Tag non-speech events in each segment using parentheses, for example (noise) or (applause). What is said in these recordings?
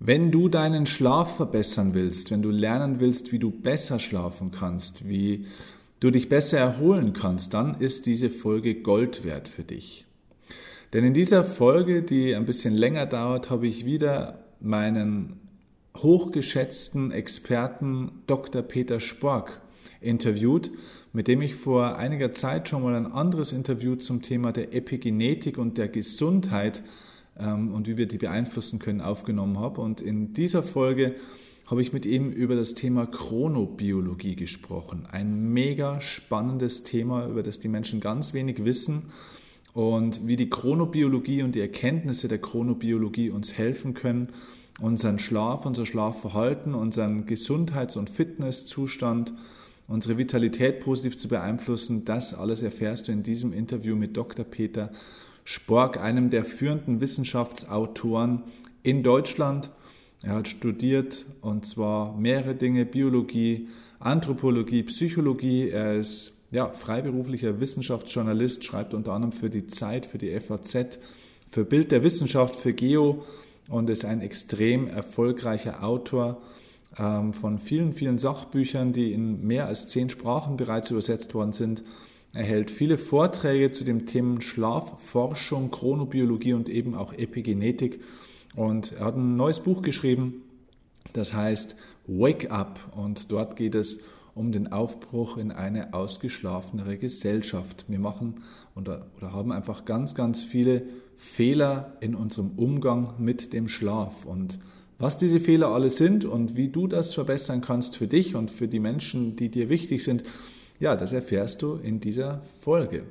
Wenn du deinen Schlaf verbessern willst, wenn du lernen willst, wie du besser schlafen kannst, wie du dich besser erholen kannst, dann ist diese Folge Gold wert für dich. Denn in dieser Folge, die ein bisschen länger dauert, habe ich wieder meinen hochgeschätzten Experten Dr. Peter Spork interviewt, mit dem ich vor einiger Zeit schon mal ein anderes Interview zum Thema der Epigenetik und der Gesundheit und wie wir die beeinflussen können, aufgenommen habe. Und in dieser Folge habe ich mit ihm über das Thema Chronobiologie gesprochen. Ein mega spannendes Thema, über das die Menschen ganz wenig wissen und wie die Chronobiologie und die Erkenntnisse der Chronobiologie uns helfen können, unseren Schlaf, unser Schlafverhalten, unseren Gesundheits- und Fitnesszustand, unsere Vitalität positiv zu beeinflussen. Das alles erfährst du in diesem Interview mit Dr. Peter Spork, einem der führenden Wissenschaftsautoren in Deutschland. Er hat studiert und zwar mehrere Dinge, Biologie, Anthropologie, Psychologie. Er ist ja, freiberuflicher Wissenschaftsjournalist, schreibt unter anderem für die Zeit, für die FAZ, für Bild der Wissenschaft, für Geo und ist ein extrem erfolgreicher Autor ähm, von vielen, vielen Sachbüchern, die in mehr als zehn Sprachen bereits übersetzt worden sind. Er hält viele Vorträge zu den Themen Schlafforschung, Chronobiologie und eben auch Epigenetik. Und er hat ein neues Buch geschrieben, das heißt Wake Up. Und dort geht es um den Aufbruch in eine ausgeschlafenere Gesellschaft. Wir machen oder, oder haben einfach ganz, ganz viele Fehler in unserem Umgang mit dem Schlaf. Und was diese Fehler alle sind und wie du das verbessern kannst für dich und für die Menschen, die dir wichtig sind, ja, das erfährst du in dieser Folge.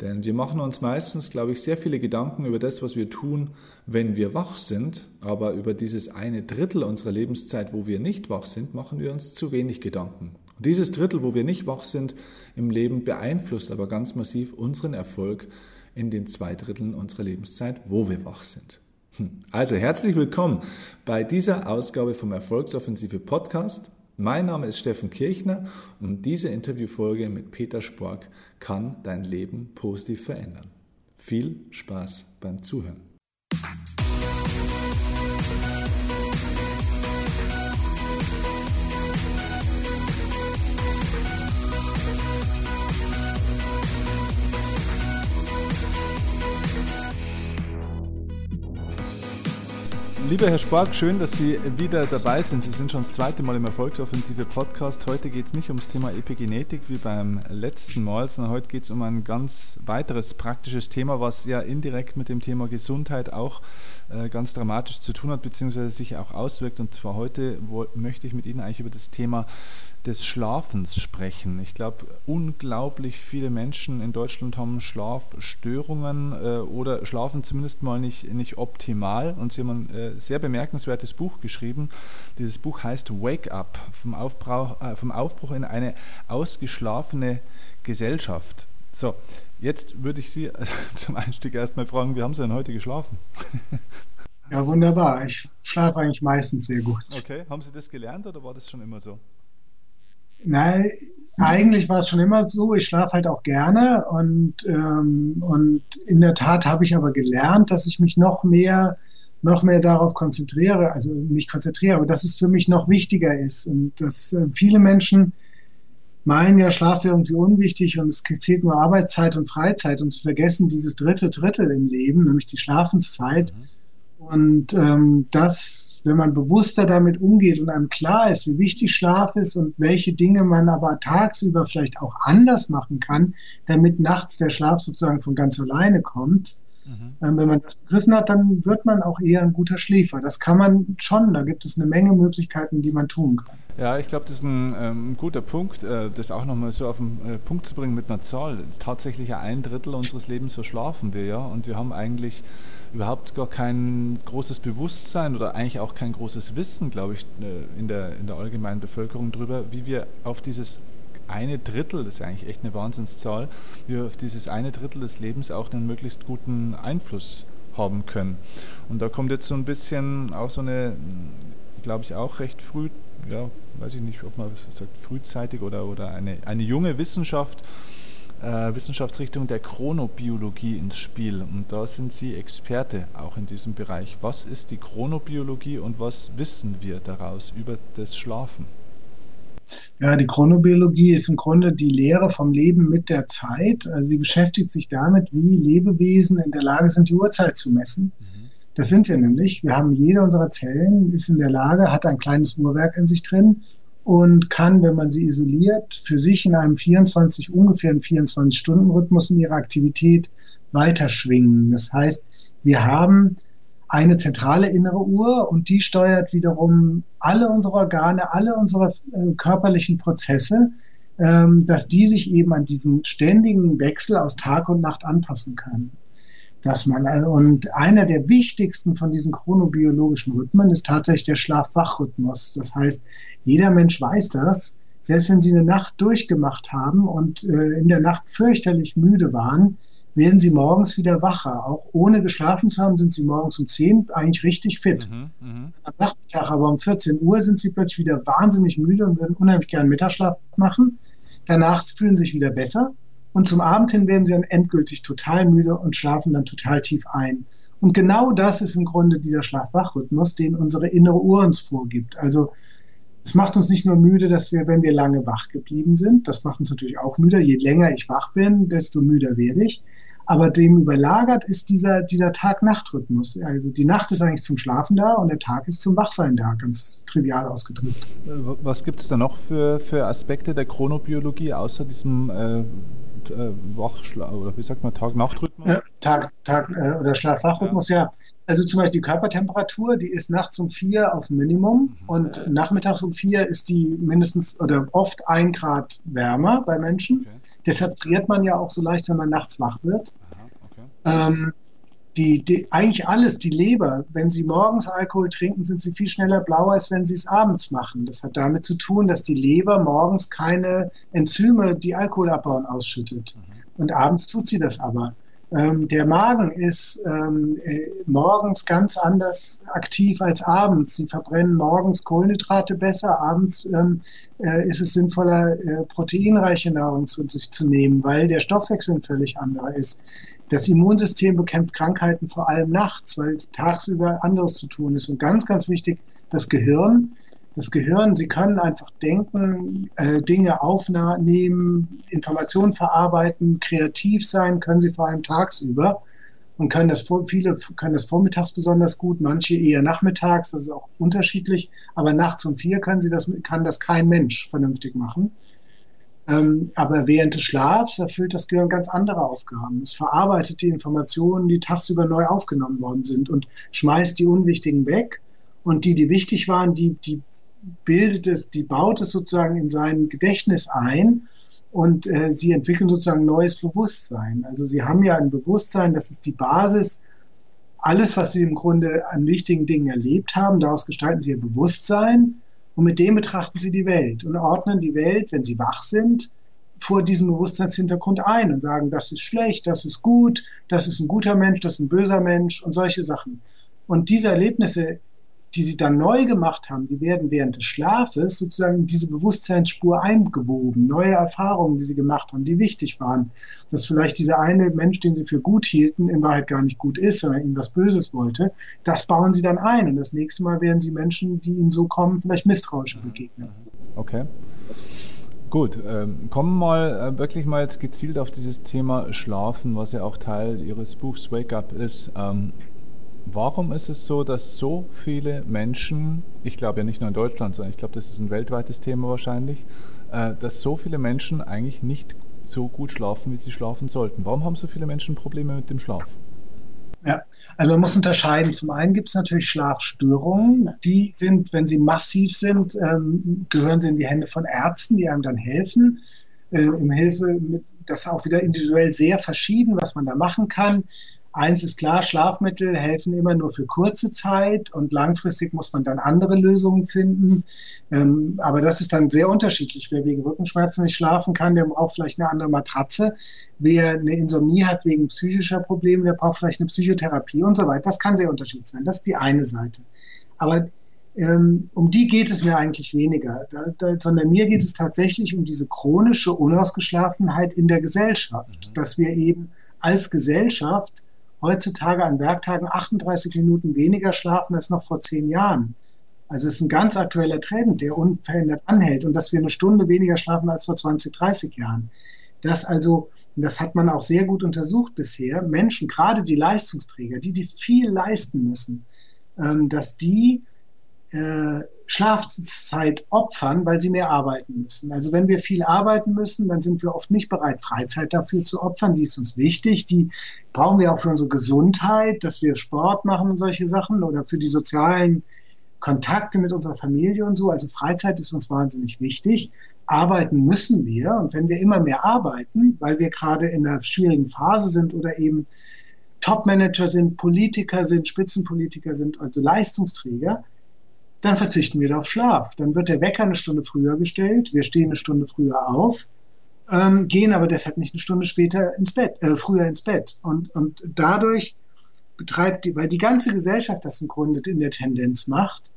Denn wir machen uns meistens, glaube ich, sehr viele Gedanken über das, was wir tun, wenn wir wach sind. Aber über dieses eine Drittel unserer Lebenszeit, wo wir nicht wach sind, machen wir uns zu wenig Gedanken. Und dieses Drittel, wo wir nicht wach sind im Leben, beeinflusst aber ganz massiv unseren Erfolg in den zwei Dritteln unserer Lebenszeit, wo wir wach sind. Hm. Also herzlich willkommen bei dieser Ausgabe vom Erfolgsoffensive Podcast. Mein Name ist Steffen Kirchner und diese Interviewfolge mit Peter Spork kann dein Leben positiv verändern. Viel Spaß beim Zuhören. Lieber Herr Spork, schön, dass Sie wieder dabei sind. Sie sind schon das zweite Mal im Erfolgsoffensive Podcast. Heute geht es nicht ums Thema Epigenetik wie beim letzten Mal, sondern heute geht es um ein ganz weiteres praktisches Thema, was ja indirekt mit dem Thema Gesundheit auch äh, ganz dramatisch zu tun hat, beziehungsweise sich auch auswirkt. Und zwar heute möchte ich mit Ihnen eigentlich über das Thema des Schlafens sprechen. Ich glaube, unglaublich viele Menschen in Deutschland haben Schlafstörungen äh, oder schlafen zumindest mal nicht, nicht optimal. Und sie haben ein äh, sehr bemerkenswertes Buch geschrieben. Dieses Buch heißt Wake Up, vom Aufbruch, äh, vom Aufbruch in eine ausgeschlafene Gesellschaft. So, jetzt würde ich Sie (laughs) zum Einstieg erstmal fragen, wie haben Sie denn heute geschlafen? Ja, wunderbar. Ich schlafe eigentlich meistens sehr gut. Okay, haben Sie das gelernt oder war das schon immer so? Nein, eigentlich war es schon immer so. Ich schlafe halt auch gerne und, ähm, und in der Tat habe ich aber gelernt, dass ich mich noch mehr, noch mehr darauf konzentriere, also nicht konzentriere, aber dass es für mich noch wichtiger ist und dass äh, viele Menschen meinen ja, Schlaf wäre irgendwie unwichtig und es zählt nur Arbeitszeit und Freizeit und vergessen dieses dritte Drittel im Leben, nämlich die Schlafenszeit. Mhm und ähm, das, wenn man bewusster damit umgeht und einem klar ist, wie wichtig Schlaf ist und welche Dinge man aber tagsüber vielleicht auch anders machen kann, damit nachts der Schlaf sozusagen von ganz alleine kommt, Mhm. Ähm, wenn man das begriffen hat, dann wird man auch eher ein guter Schläfer. Das kann man schon. Da gibt es eine Menge Möglichkeiten, die man tun kann. Ja, ich glaube, das ist ein, ähm, guter Punkt, äh, das auch nochmal so auf den äh, Punkt zu bringen mit einer Zahl. Tatsächlich ein Drittel unseres Lebens verschlafen wir ja und wir haben eigentlich überhaupt gar kein großes Bewusstsein oder eigentlich auch kein großes Wissen, glaube ich, äh, in der, in der allgemeinen Bevölkerung darüber, wie wir auf dieses eine Drittel, das ist eigentlich echt eine Wahnsinnszahl, wir auf dieses eine Drittel des Lebens auch einen möglichst guten Einfluss haben können. Und da kommt jetzt so ein bisschen auch so eine, glaube ich, auch recht früh, ja, weiß ich nicht, ob man sagt frühzeitig oder, oder eine, eine junge Wissenschaft äh, Wissenschaftsrichtung der Chronobiologie ins Spiel. Und da sind Sie Experte auch in diesem Bereich. Was ist die Chronobiologie und was wissen wir daraus über das Schlafen? Ja, die Chronobiologie ist im Grunde die Lehre vom Leben mit der Zeit. Also sie beschäftigt sich damit, wie Lebewesen in der Lage sind, die Uhrzeit zu messen. Mhm. Das sind wir nämlich. Wir haben jede unserer Zellen, ist in der Lage, hat ein kleines Uhrwerk in sich drin und kann, wenn man sie isoliert, für sich in einem 24, ungefähr 24-Stunden-Rhythmus in ihrer Aktivität weiterschwingen. Das heißt, wir haben eine zentrale innere Uhr und die steuert wiederum alle unsere Organe, alle unsere äh, körperlichen Prozesse, ähm, dass die sich eben an diesen ständigen Wechsel aus Tag und Nacht anpassen können dass man, also, und einer der wichtigsten von diesen chronobiologischen Rhythmen ist tatsächlich der Schlaf-Wach-Rhythmus. Das heißt, jeder Mensch weiß das, selbst wenn sie eine Nacht durchgemacht haben und äh, in der Nacht fürchterlich müde waren, werden sie morgens wieder wacher. Auch ohne geschlafen zu haben, sind sie morgens um 10 eigentlich richtig fit. Mhm, mh. Am Nachmittag aber um 14 Uhr sind sie plötzlich wieder wahnsinnig müde und würden unheimlich gerne Mittagsschlaf machen. Danach fühlen sie sich wieder besser und zum Abend hin werden sie dann endgültig total müde und schlafen dann total tief ein. Und genau das ist im Grunde dieser Schlaf-Wach-Rhythmus, den unsere innere Uhr uns vorgibt. Also es macht uns nicht nur müde, dass wir, wenn wir lange wach geblieben sind, das macht uns natürlich auch müde. Je länger ich wach bin, desto müder werde ich. Aber dem überlagert ist dieser, dieser Tag-Nacht-Rhythmus. Also die Nacht ist eigentlich zum Schlafen da und der Tag ist zum Wachsein da, ganz trivial ausgedrückt. Was gibt es da noch für, für Aspekte der Chronobiologie außer diesem äh, äh, Wachschlaf, oder wie sagt man, Tag-Nacht-Rhythmus? Ja, Tag, Tag äh, oder Schlaf-Wach-Rhythmus, ja. ja. Also zum Beispiel die Körpertemperatur, die ist nachts um vier auf Minimum mhm. und nachmittags um vier ist die mindestens oder oft ein Grad wärmer bei Menschen. Okay. Deshalb friert man ja auch so leicht, wenn man nachts wach wird. Aha, okay. ähm, die, die, eigentlich alles, die Leber, wenn sie morgens Alkohol trinken, sind sie viel schneller blau, als wenn sie es abends machen. Das hat damit zu tun, dass die Leber morgens keine Enzyme, die Alkohol abbauen, ausschüttet. Mhm. Und abends tut sie das aber. Ähm, der Magen ist ähm, äh, morgens ganz anders aktiv als abends. Sie verbrennen morgens Kohlenhydrate besser, abends ähm, äh, ist es sinnvoller, äh, proteinreiche Nahrung zu sich zu nehmen, weil der Stoffwechsel ein völlig anderer ist. Das Immunsystem bekämpft Krankheiten vor allem nachts, weil es tagsüber anderes zu tun ist. Und ganz, ganz wichtig, das Gehirn. Das Gehirn, Sie können einfach denken, äh, Dinge aufnehmen, Informationen verarbeiten, kreativ sein, können Sie vor allem tagsüber und können das viele können das vormittags besonders gut, manche eher nachmittags, das ist auch unterschiedlich, aber nachts um vier können sie das, kann das kein Mensch vernünftig machen. Ähm, aber während des Schlafs erfüllt das Gehirn ganz andere Aufgaben. Es verarbeitet die Informationen, die tagsüber neu aufgenommen worden sind und schmeißt die unwichtigen weg. Und die, die wichtig waren, die, die bildet es, die baut es sozusagen in sein Gedächtnis ein und äh, sie entwickeln sozusagen neues Bewusstsein. Also sie haben ja ein Bewusstsein, das ist die Basis. Alles, was sie im Grunde an wichtigen Dingen erlebt haben, daraus gestalten sie ihr Bewusstsein. Und mit dem betrachten sie die Welt und ordnen die Welt, wenn sie wach sind, vor diesem Bewusstseinshintergrund ein und sagen, das ist schlecht, das ist gut, das ist ein guter Mensch, das ist ein böser Mensch und solche Sachen. Und diese Erlebnisse die sie dann neu gemacht haben, die werden während des Schlafes sozusagen in diese Bewusstseinsspur eingewoben. Neue Erfahrungen, die sie gemacht haben, die wichtig waren. Dass vielleicht dieser eine Mensch, den sie für gut hielten, in Wahrheit gar nicht gut ist, sondern ihnen was Böses wollte, das bauen sie dann ein. Und das nächste Mal werden sie Menschen, die ihnen so kommen, vielleicht misstrauischer begegnen. Okay. Gut, ähm, kommen mal äh, wirklich mal jetzt gezielt auf dieses Thema Schlafen, was ja auch Teil Ihres Buchs Wake Up ist. Ähm, Warum ist es so, dass so viele Menschen, ich glaube ja nicht nur in Deutschland, sondern ich glaube, das ist ein weltweites Thema wahrscheinlich, äh, dass so viele Menschen eigentlich nicht so gut schlafen, wie sie schlafen sollten? Warum haben so viele Menschen Probleme mit dem Schlaf? Ja, also man muss unterscheiden. Zum einen gibt es natürlich Schlafstörungen. Die sind, wenn sie massiv sind, ähm, gehören sie in die Hände von Ärzten, die einem dann helfen. Äh, Im Hilfe, das ist auch wieder individuell sehr verschieden, was man da machen kann. Eins ist klar, Schlafmittel helfen immer nur für kurze Zeit und langfristig muss man dann andere Lösungen finden. Ähm, aber das ist dann sehr unterschiedlich. Wer wegen Rückenschmerzen nicht schlafen kann, der braucht vielleicht eine andere Matratze. Wer eine Insomnie hat wegen psychischer Probleme, der braucht vielleicht eine Psychotherapie und so weiter. Das kann sehr unterschiedlich sein. Das ist die eine Seite. Aber ähm, um die geht es mir eigentlich weniger, da, da, sondern mir geht es tatsächlich um diese chronische Unausgeschlafenheit in der Gesellschaft, mhm. dass wir eben als Gesellschaft heutzutage an Werktagen 38 Minuten weniger schlafen als noch vor zehn Jahren. Also es ist ein ganz aktueller Trend, der unverändert anhält und dass wir eine Stunde weniger schlafen als vor 20, 30 Jahren. Das also, das hat man auch sehr gut untersucht bisher, Menschen, gerade die Leistungsträger, die, die viel leisten müssen, ähm, dass die äh, Schlafzeit opfern, weil sie mehr arbeiten müssen. Also wenn wir viel arbeiten müssen, dann sind wir oft nicht bereit, Freizeit dafür zu opfern. Die ist uns wichtig. Die brauchen wir auch für unsere Gesundheit, dass wir Sport machen und solche Sachen oder für die sozialen Kontakte mit unserer Familie und so. Also Freizeit ist uns wahnsinnig wichtig. Arbeiten müssen wir. Und wenn wir immer mehr arbeiten, weil wir gerade in einer schwierigen Phase sind oder eben Topmanager sind, Politiker sind, Spitzenpolitiker sind, also Leistungsträger, dann verzichten wir auf Schlaf. Dann wird der Wecker eine Stunde früher gestellt, wir stehen eine Stunde früher auf, ähm, gehen aber deshalb nicht eine Stunde später ins Bett, äh, früher ins Bett. Und, und dadurch betreibt die, weil die ganze Gesellschaft das im Grunde in der Tendenz macht,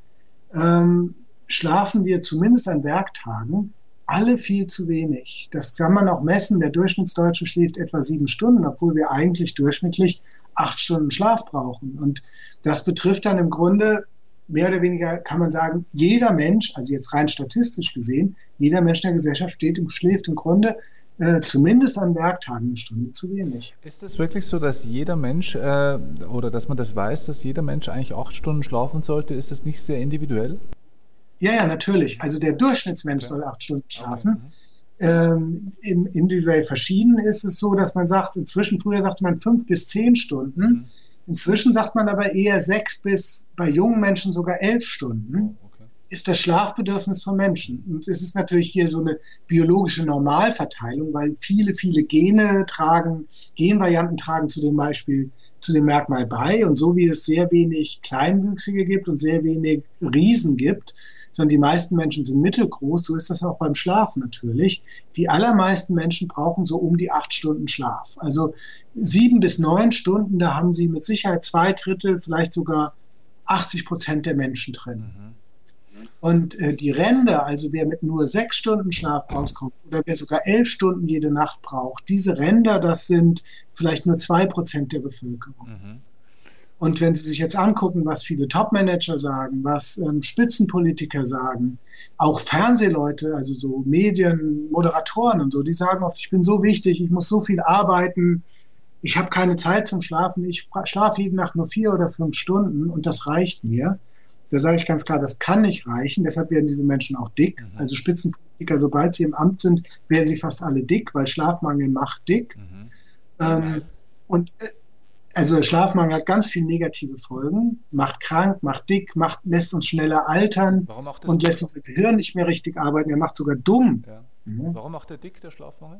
ähm, schlafen wir zumindest an Werktagen alle viel zu wenig. Das kann man auch messen. Der Durchschnittsdeutsche schläft etwa sieben Stunden, obwohl wir eigentlich durchschnittlich acht Stunden Schlaf brauchen. Und das betrifft dann im Grunde mehr oder weniger kann man sagen, jeder Mensch, also jetzt rein statistisch gesehen, jeder Mensch in der Gesellschaft steht im, schläft im Grunde äh, zumindest an Werktagen eine Stunde zu wenig. Ist es wirklich so, dass jeder Mensch äh, oder dass man das weiß, dass jeder Mensch eigentlich acht Stunden schlafen sollte? Ist das nicht sehr individuell? Ja, ja, natürlich. Also der Durchschnittsmensch okay. soll acht Stunden schlafen. Okay. Ähm, individuell verschieden ist es so, dass man sagt, inzwischen früher sagte man fünf bis zehn Stunden. Mhm. Inzwischen sagt man aber eher sechs bis bei jungen Menschen sogar elf Stunden. Oh, okay. Ist das Schlafbedürfnis von Menschen. Und es ist natürlich hier so eine biologische Normalverteilung, weil viele, viele Gene tragen, Genvarianten tragen zu dem Beispiel, zu dem Merkmal bei. Und so wie es sehr wenig Kleinwüchsige gibt und sehr wenig Riesen gibt, sondern die meisten Menschen sind mittelgroß. So ist das auch beim Schlaf natürlich. Die allermeisten Menschen brauchen so um die acht Stunden Schlaf. Also sieben bis neun Stunden, da haben sie mit Sicherheit zwei Drittel, vielleicht sogar 80 Prozent der Menschen drin. Mhm. Und äh, die Ränder, also wer mit nur sechs Stunden Schlaf rauskommt oder wer sogar elf Stunden jede Nacht braucht, diese Ränder, das sind vielleicht nur zwei Prozent der Bevölkerung. Mhm. Und wenn Sie sich jetzt angucken, was viele Top-Manager sagen, was ähm, Spitzenpolitiker sagen, auch Fernsehleute, also so Medien, Moderatoren und so, die sagen oft, ich bin so wichtig, ich muss so viel arbeiten, ich habe keine Zeit zum Schlafen, ich schlafe jede Nacht nur vier oder fünf Stunden und das reicht mir. Da sage ich ganz klar, das kann nicht reichen. Deshalb werden diese Menschen auch dick. Mhm. Also Spitzenpolitiker, sobald sie im Amt sind, werden sie fast alle dick, weil Schlafmangel macht dick. Mhm. Ähm, und äh, also Schlafmangel hat ganz viele negative Folgen, macht krank, macht dick, macht, lässt uns schneller altern und lässt unser Gehirn nicht mehr richtig arbeiten. Er macht sogar dumm. Ja. Mhm. Warum macht er dick, der Schlafmangel?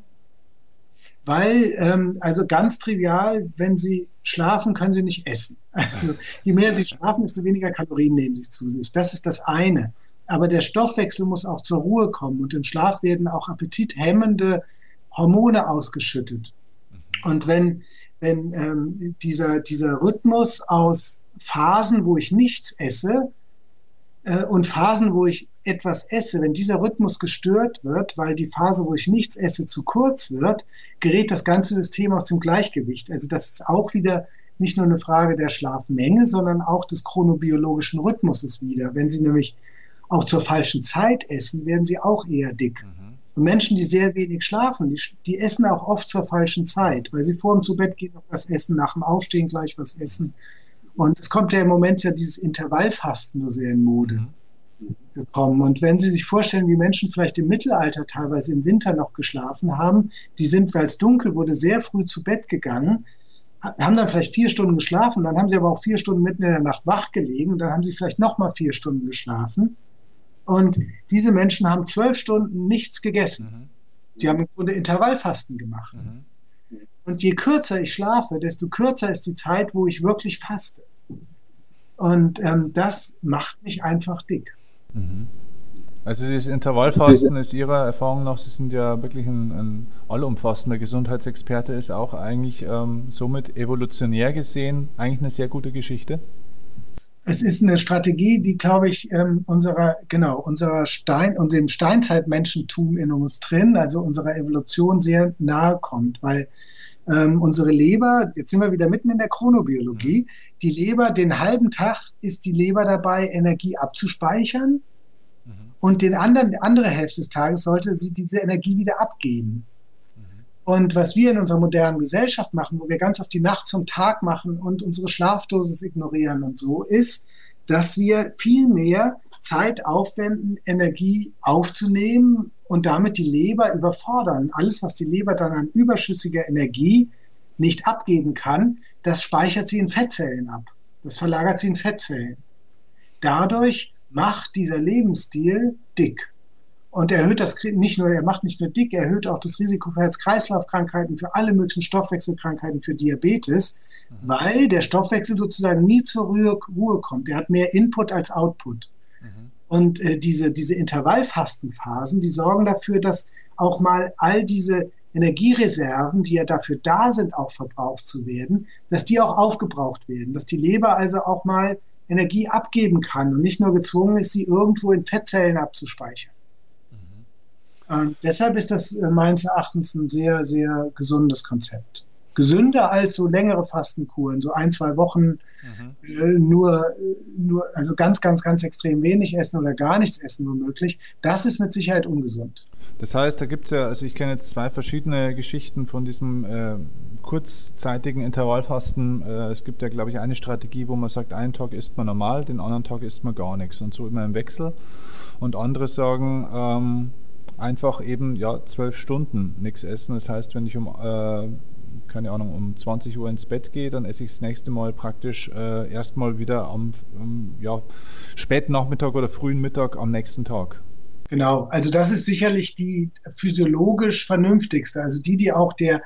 Weil, ähm, also ganz trivial, wenn Sie schlafen, können Sie nicht essen. (laughs) Also, je mehr Sie schlafen, desto weniger Kalorien nehmen Sie zu sich. Das ist das eine. Aber der Stoffwechsel muss auch zur Ruhe kommen und im Schlaf werden auch appetithemmende Hormone ausgeschüttet. Mhm. Und wenn wenn ähm, dieser, dieser Rhythmus aus Phasen, wo ich nichts esse äh, und Phasen, wo ich etwas esse, wenn dieser Rhythmus gestört wird, weil die Phase, wo ich nichts esse, zu kurz wird, gerät das ganze System aus dem Gleichgewicht. Also das ist auch wieder nicht nur eine Frage der Schlafmenge, sondern auch des chronobiologischen Rhythmuses wieder. Wenn Sie nämlich auch zur falschen Zeit essen, werden Sie auch eher dick. Mhm. Und Menschen, die sehr wenig schlafen, die, die, essen auch oft zur falschen Zeit, weil sie vor dem zu Bett gehen noch was essen, nach dem Aufstehen gleich was essen. Und es kommt ja im Moment ja dieses Intervallfasten so sehr in Mode mhm. gekommen. Und wenn Sie sich vorstellen, wie Menschen vielleicht im Mittelalter teilweise im Winter noch geschlafen haben, die sind, weil es dunkel wurde, sehr früh zu Bett gegangen, haben dann vielleicht vier Stunden geschlafen, dann haben sie aber auch vier Stunden mitten in der Nacht wach gelegen und dann haben sie vielleicht nochmal vier Stunden geschlafen. Und diese Menschen haben zwölf Stunden nichts gegessen. Mhm. Die haben im Grunde Intervallfasten gemacht. Mhm. Und je kürzer ich schlafe, desto kürzer ist die Zeit, wo ich wirklich faste. Und ähm, das macht mich einfach dick. Mhm. Also das Intervallfasten ist Ihrer Erfahrung nach, Sie sind ja wirklich ein, ein allumfassender Gesundheitsexperte, ist auch eigentlich ähm, somit evolutionär gesehen eigentlich eine sehr gute Geschichte? Es ist eine Strategie, die, glaube ich, ähm, unserer, genau, unserer Stein, unserem Steinzeitmenschentum in uns drin, also unserer Evolution sehr nahe kommt, weil ähm, unsere Leber, jetzt sind wir wieder mitten in der Chronobiologie, die Leber, den halben Tag ist die Leber dabei, Energie abzuspeichern mhm. und den anderen, die andere Hälfte des Tages sollte sie diese Energie wieder abgeben. Und was wir in unserer modernen Gesellschaft machen, wo wir ganz oft die Nacht zum Tag machen und unsere Schlafdosis ignorieren und so, ist, dass wir viel mehr Zeit aufwenden, Energie aufzunehmen und damit die Leber überfordern. Alles, was die Leber dann an überschüssiger Energie nicht abgeben kann, das speichert sie in Fettzellen ab. Das verlagert sie in Fettzellen. Dadurch macht dieser Lebensstil dick und erhöht das nicht nur, er macht nicht nur dick, er erhöht auch das Risiko für Herz-Kreislauf-Krankheiten, für alle möglichen Stoffwechselkrankheiten, für Diabetes, mhm. weil der Stoffwechsel sozusagen nie zur Ruhe, Ruhe kommt. Er hat mehr Input als Output. Mhm. Und äh, diese, diese Intervallfastenphasen, die sorgen dafür, dass auch mal all diese Energiereserven, die ja dafür da sind, auch verbraucht zu werden, dass die auch aufgebraucht werden, dass die Leber also auch mal Energie abgeben kann und nicht nur gezwungen ist, sie irgendwo in Fettzellen abzuspeichern. Und deshalb ist das äh, meines Erachtens ein sehr, sehr gesundes Konzept. Gesünder als so längere Fastenkuren, so ein, zwei Wochen mhm. äh, nur, nur, also ganz, ganz, ganz extrem wenig essen oder gar nichts essen womöglich. Das ist mit Sicherheit ungesund. Das heißt, da gibt es ja, also ich kenne jetzt zwei verschiedene Geschichten von diesem äh, kurzzeitigen Intervallfasten. Äh, es gibt ja, glaube ich, eine Strategie, wo man sagt, einen Tag isst man normal, den anderen Tag isst man gar nichts und so immer im Wechsel. Und andere sagen, ähm, einfach eben ja zwölf Stunden nichts essen. Das heißt, wenn ich um äh, keine Ahnung, um 20 Uhr ins Bett gehe, dann esse ich das nächste Mal praktisch äh, erstmal wieder am, am ja, späten Nachmittag oder frühen Mittag am nächsten Tag. Genau, also das ist sicherlich die physiologisch vernünftigste, also die, die auch der,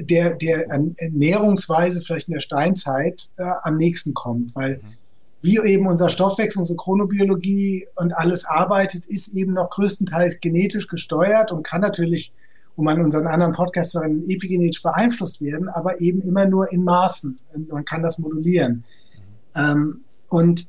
der, der Ernährungsweise vielleicht in der Steinzeit äh, am nächsten kommt, weil mhm wie eben unser Stoffwechsel, unsere Chronobiologie und alles arbeitet, ist eben noch größtenteils genetisch gesteuert und kann natürlich, um an unseren anderen Podcast zu erinnern, epigenetisch beeinflusst werden, aber eben immer nur in Maßen. Man kann das modulieren. Ähm, und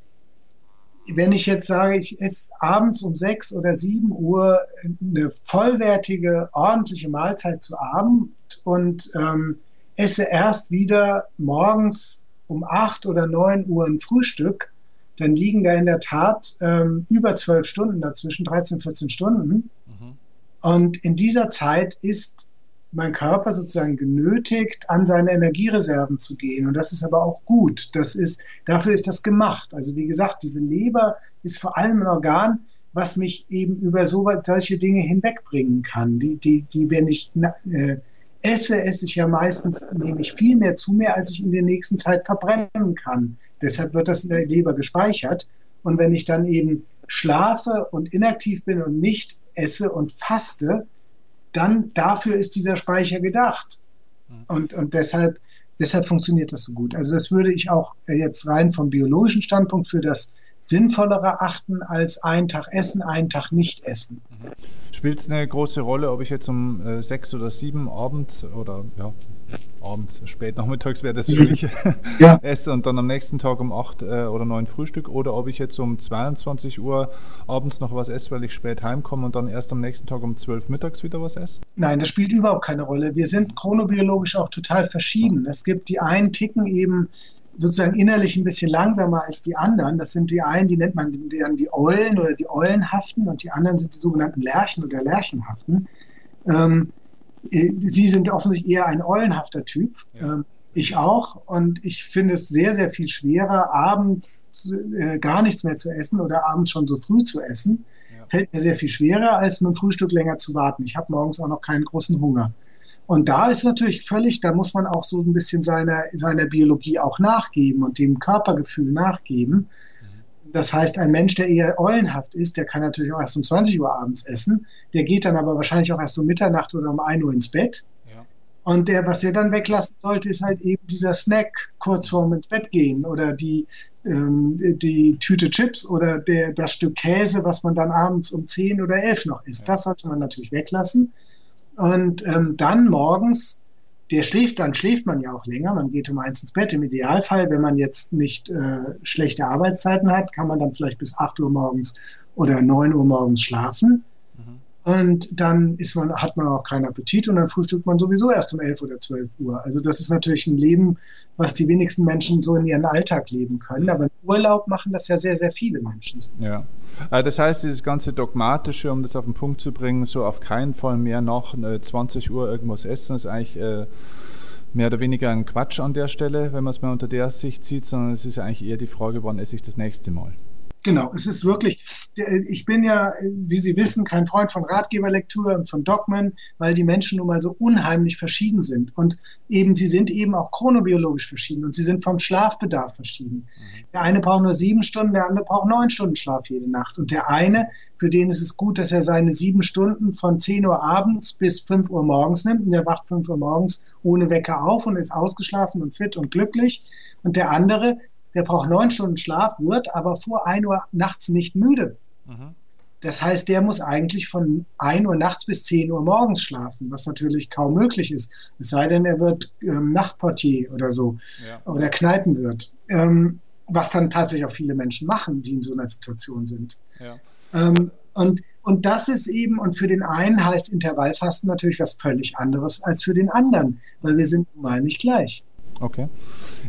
wenn ich jetzt sage, ich esse abends um sechs oder sieben Uhr eine vollwertige, ordentliche Mahlzeit zu Abend und ähm, esse erst wieder morgens um acht oder neun Uhr ein Frühstück, dann liegen da in der Tat ähm, über zwölf Stunden dazwischen, 13, 14 Stunden. Mhm. Und in dieser Zeit ist mein Körper sozusagen genötigt, an seine Energiereserven zu gehen. Und das ist aber auch gut. Das ist, dafür ist das gemacht. Also wie gesagt, diese Leber ist vor allem ein Organ, was mich eben über so, solche Dinge hinwegbringen kann, die, die, die wenn ich äh, esse, esse ich ja meistens, nehme ich viel mehr zu mir, als ich in der nächsten Zeit verbrennen kann. Deshalb wird das in der Leber gespeichert. Und wenn ich dann eben schlafe und inaktiv bin und nicht esse und faste, dann dafür ist dieser Speicher gedacht. Mhm. Und, und deshalb, deshalb funktioniert das so gut. Also das würde ich auch jetzt rein vom biologischen Standpunkt für das sinnvoller erachten als einen Tag essen, einen Tag nicht essen. Spielt es eine große Rolle, ob ich jetzt um äh, sechs oder sieben Abend oder ja, abends, spät nachmittags wäre das für mich, (laughs) ja. (laughs) esse und dann am nächsten Tag um acht äh, oder neun Frühstück oder ob ich jetzt um 22 Uhr abends noch was esse, weil ich spät heimkomme und dann erst am nächsten Tag um zwölf mittags wieder was esse? Nein, das spielt überhaupt keine Rolle. Wir sind chronobiologisch auch total verschieden. Es gibt die einen ticken eben sozusagen innerlich ein bisschen langsamer als die anderen. Das sind die einen, die nennt man dann die Eulen oder die Eulenhaften und die anderen sind die sogenannten Lerchen oder Lerchenhaften. Ähm, äh, sie sind offensichtlich eher ein eulenhafter Typ. Ja. Ähm, ich auch. Und ich finde es sehr, sehr viel schwerer, abends äh, gar nichts mehr zu essen oder abends schon so früh zu essen. Ja. Fällt mir sehr viel schwerer, als mit dem Frühstück länger zu warten. Ich habe morgens auch noch keinen großen Hunger. Und da ist natürlich völlig, da muss man auch so ein bisschen seiner, seiner Biologie auch nachgeben und dem Körpergefühl nachgeben. Das heißt, ein Mensch, der eher eulenhaft ist, der kann natürlich auch erst um 20 Uhr abends essen. Der geht dann aber wahrscheinlich auch erst um Mitternacht oder um 1 Uhr ins Bett. Ja. Und der, was der dann weglassen sollte, ist halt eben dieser Snack kurz vorm ins Bett gehen oder die, ähm, die Tüte Chips oder der, das Stück Käse, was man dann abends um 10 oder 11 noch isst. Ja. Das sollte man natürlich weglassen und ähm, dann morgens der schläft, dann schläft man ja auch länger. Man geht um eins ins Bett. Im Idealfall, wenn man jetzt nicht äh, schlechte Arbeitszeiten hat, kann man dann vielleicht bis 8 Uhr morgens oder 9 Uhr morgens schlafen. Und dann ist man, hat man auch keinen Appetit und dann frühstückt man sowieso erst um 11 oder 12 Uhr. Also das ist natürlich ein Leben, was die wenigsten Menschen so in ihren Alltag leben können. Aber im Urlaub machen das ja sehr, sehr viele Menschen. Ja. Also das heißt, dieses ganze Dogmatische, um das auf den Punkt zu bringen, so auf keinen Fall mehr nach 20 Uhr irgendwas essen, ist eigentlich äh, mehr oder weniger ein Quatsch an der Stelle, wenn man es mal unter der Sicht sieht, sondern es ist eigentlich eher die Frage, wann esse ich das nächste Mal. Genau, es ist wirklich, ich bin ja, wie Sie wissen, kein Freund von Ratgeberlektüre und von Dogmen, weil die Menschen nun mal so unheimlich verschieden sind. Und eben, sie sind eben auch chronobiologisch verschieden und sie sind vom Schlafbedarf verschieden. Mhm. Der eine braucht nur sieben Stunden, der andere braucht neun Stunden Schlaf jede Nacht. Und der eine, für den ist es gut, dass er seine sieben Stunden von zehn Uhr abends bis fünf Uhr morgens nimmt. Und der wacht fünf Uhr morgens ohne Wecker auf und ist ausgeschlafen und fit und glücklich. Und der andere, der braucht neun Stunden Schlaf, wird aber vor ein Uhr nachts nicht müde. Mhm. Das heißt, der muss eigentlich von 1 Uhr nachts bis 10 Uhr morgens schlafen, was natürlich kaum möglich ist. Es sei denn, er wird ähm, Nachtportier oder so ja. oder Kneipenwirt. Ähm, was dann tatsächlich auch viele Menschen machen, die in so einer Situation sind. Ja. Ähm, und, und das ist eben, und für den einen heißt Intervallfasten natürlich was völlig anderes als für den anderen, weil wir sind nun mal nicht gleich. Okay.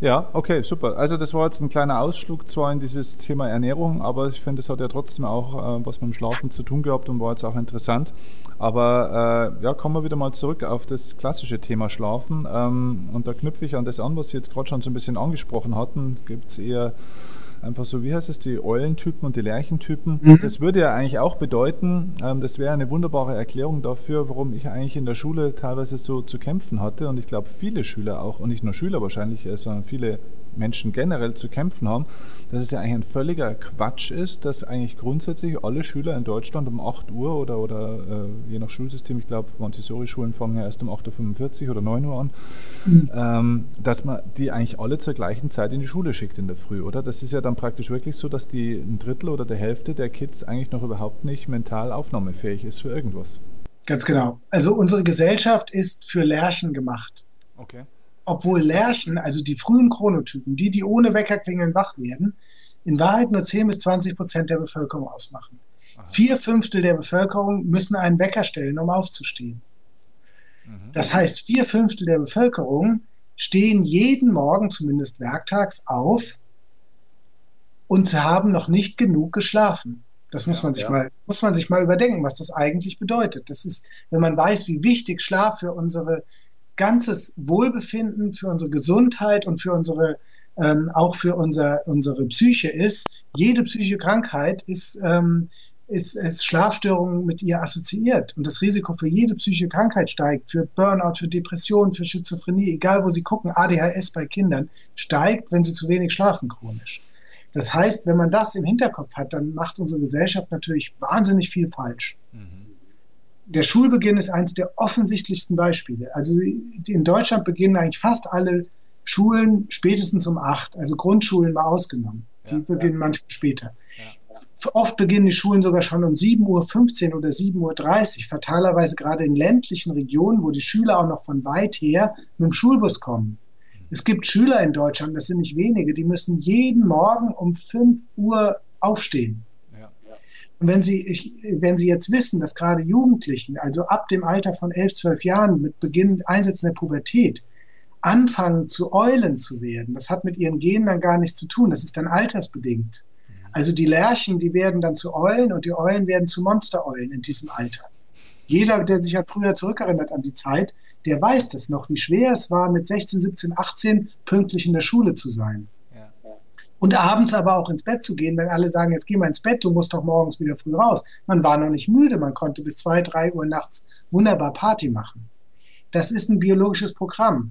Ja, okay, super. Also das war jetzt ein kleiner Ausflug zwar in dieses Thema Ernährung, aber ich finde, es hat ja trotzdem auch äh, was mit dem Schlafen zu tun gehabt und war jetzt auch interessant. Aber äh, ja, kommen wir wieder mal zurück auf das klassische Thema Schlafen. Ähm, und da knüpfe ich an das an, was Sie jetzt gerade schon so ein bisschen angesprochen hatten. Gibt es eher einfach so, wie heißt es, die Eulentypen und die Lerchentypen. Mhm. Das würde ja eigentlich auch bedeuten, ähm, das wäre eine wunderbare Erklärung dafür, warum ich eigentlich in der Schule teilweise so zu kämpfen hatte und ich glaube viele Schüler auch, und nicht nur Schüler wahrscheinlich, äh, sondern viele Menschen generell zu kämpfen haben, dass es ja eigentlich ein völliger Quatsch ist, dass eigentlich grundsätzlich alle Schüler in Deutschland um 8 Uhr oder, oder äh, je nach Schulsystem, ich glaube, Montessori-Schulen fangen ja erst um 8.45 Uhr oder 9 Uhr an, mhm. ähm, dass man die eigentlich alle zur gleichen Zeit in die Schule schickt in der Früh, oder? Das ist ja dann praktisch wirklich so, dass die ein Drittel oder der Hälfte der Kids eigentlich noch überhaupt nicht mental aufnahmefähig ist für irgendwas. Ganz genau. Also unsere Gesellschaft ist für Lärchen gemacht. Okay obwohl Lerchen, also die frühen Chronotypen, die, die ohne Weckerklingeln wach werden, in Wahrheit nur 10 bis 20 Prozent der Bevölkerung ausmachen. Aha. Vier Fünftel der Bevölkerung müssen einen Wecker stellen, um aufzustehen. Mhm. Das heißt, vier Fünftel der Bevölkerung stehen jeden Morgen, zumindest werktags, auf und sie haben noch nicht genug geschlafen. Das muss ja, man sich ja. mal, muss man sich mal überdenken, was das eigentlich bedeutet. Das ist, wenn man weiß, wie wichtig Schlaf für unsere ganzes Wohlbefinden, für unsere Gesundheit und für unsere ähm, auch für unser, unsere Psyche ist. Jede psychische Krankheit ist, ähm, ist, ist Schlafstörungen mit ihr assoziiert. Und das Risiko für jede psychische Krankheit steigt, für Burnout, für Depression, für Schizophrenie, egal wo Sie gucken, ADHS bei Kindern, steigt, wenn sie zu wenig schlafen chronisch. Das heißt, wenn man das im Hinterkopf hat, dann macht unsere Gesellschaft natürlich wahnsinnig viel falsch. Mhm der Schulbeginn ist eines der offensichtlichsten Beispiele. Also in Deutschland beginnen eigentlich fast alle Schulen spätestens um acht, also Grundschulen mal ausgenommen. Die ja, beginnen ja. manchmal später. Ja. Oft beginnen die Schulen sogar schon um 7.15 Uhr oder 7.30 Uhr, fatalerweise gerade in ländlichen Regionen, wo die Schüler auch noch von weit her mit dem Schulbus kommen. Es gibt Schüler in Deutschland, das sind nicht wenige, die müssen jeden Morgen um 5 Uhr aufstehen. Und wenn Sie, ich, wenn Sie jetzt wissen, dass gerade Jugendlichen, also ab dem Alter von 11, 12 Jahren mit Beginn Einsetzen der Pubertät, anfangen zu Eulen zu werden, das hat mit ihren Genen dann gar nichts zu tun, das ist dann altersbedingt. Also die Lerchen, die werden dann zu Eulen und die Eulen werden zu Monstereulen in diesem Alter. Jeder, der sich halt früher zurückerinnert an die Zeit, der weiß das noch, wie schwer es war, mit 16, 17, 18 pünktlich in der Schule zu sein und abends aber auch ins Bett zu gehen, wenn alle sagen, jetzt geh mal ins Bett, du musst doch morgens wieder früh raus. Man war noch nicht müde, man konnte bis zwei, drei Uhr nachts wunderbar Party machen. Das ist ein biologisches Programm.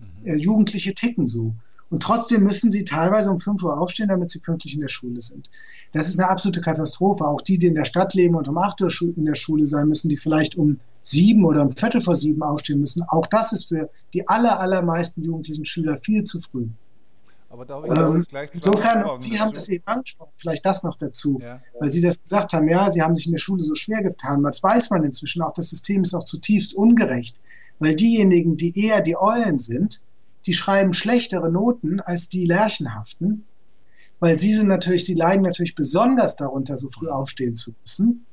Mhm. Äh, Jugendliche ticken so. Und trotzdem müssen sie teilweise um 5 Uhr aufstehen, damit sie pünktlich in der Schule sind. Das ist eine absolute Katastrophe. Auch die, die in der Stadt leben und um 8 Uhr in der Schule sein müssen, die vielleicht um sieben oder um Viertel vor sieben aufstehen müssen. Auch das ist für die aller, allermeisten jugendlichen Schüler viel zu früh. Aber da habe ich ähm, gleich zwei Insofern, Sie haben das eben angesprochen, vielleicht das noch dazu, ja. weil Sie das gesagt haben, ja, Sie haben sich in der Schule so schwer getan. Das weiß man inzwischen auch, das System ist auch zutiefst ungerecht, weil diejenigen, die eher die Eulen sind, die schreiben schlechtere Noten als die Lerchenhaften, weil sie sind natürlich, die leiden natürlich besonders darunter, so früh aufstehen zu müssen.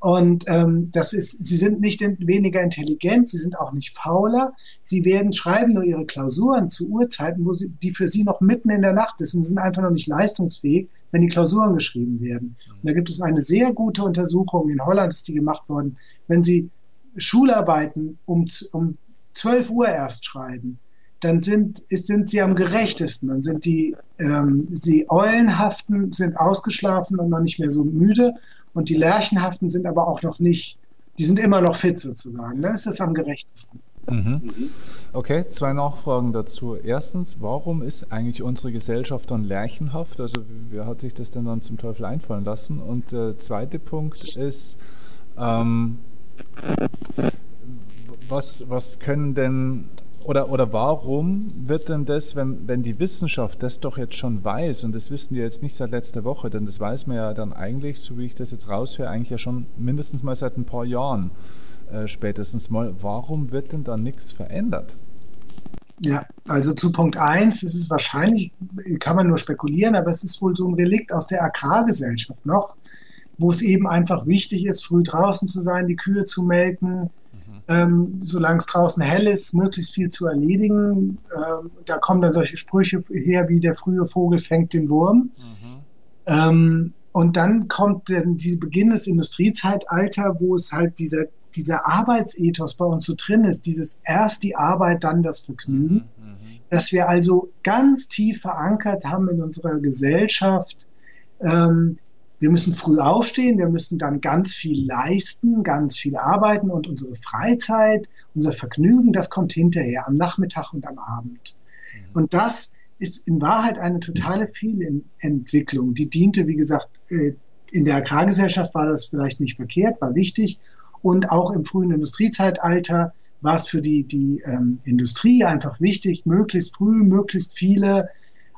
Und ähm, das ist, sie sind nicht weniger intelligent, sie sind auch nicht fauler. Sie werden schreiben nur ihre Klausuren zu Uhrzeiten, wo sie, die für sie noch mitten in der Nacht ist und sind einfach noch nicht leistungsfähig, wenn die Klausuren geschrieben werden. Und da gibt es eine sehr gute Untersuchung in Holland ist die gemacht worden, wenn sie Schularbeiten um, um 12 Uhr erst schreiben, dann sind, sind sie am gerechtesten. Dann sind die, ähm, die Eulenhaften sind ausgeschlafen und noch nicht mehr so müde und die Lerchenhaften sind aber auch noch nicht, die sind immer noch fit sozusagen. Das ist am gerechtesten. Mhm. Okay, zwei Nachfragen dazu. Erstens, warum ist eigentlich unsere Gesellschaft dann lerchenhaft? Also wer hat sich das denn dann zum Teufel einfallen lassen? Und der zweite Punkt ist, ähm, was, was können denn oder, oder warum wird denn das, wenn, wenn die Wissenschaft das doch jetzt schon weiß, und das wissen die jetzt nicht seit letzter Woche, denn das weiß man ja dann eigentlich, so wie ich das jetzt raushöre, eigentlich ja schon mindestens mal seit ein paar Jahren äh, spätestens mal, warum wird denn da nichts verändert? Ja, also zu Punkt 1 ist es wahrscheinlich, kann man nur spekulieren, aber es ist wohl so ein Relikt aus der Agrargesellschaft noch, wo es eben einfach wichtig ist, früh draußen zu sein, die Kühe zu melken, ähm, solange es draußen hell ist, möglichst viel zu erledigen. Ähm, da kommen dann solche Sprüche her, wie der frühe Vogel fängt den Wurm. Mhm. Ähm, und dann kommt der, dieser Beginn des Industriezeitalters, wo es halt dieser, dieser Arbeitsethos bei uns so drin ist, dieses erst die Arbeit, dann das Vergnügen, mhm. mhm. dass wir also ganz tief verankert haben in unserer Gesellschaft, ähm, wir müssen früh aufstehen, wir müssen dann ganz viel leisten, ganz viel arbeiten und unsere Freizeit, unser Vergnügen, das kommt hinterher, am Nachmittag und am Abend. Mhm. Und das ist in Wahrheit eine totale Fehlentwicklung. Die diente, wie gesagt, äh, in der Agrargesellschaft war das vielleicht nicht verkehrt, war wichtig. Und auch im frühen Industriezeitalter war es für die, die ähm, Industrie einfach wichtig, möglichst früh, möglichst viele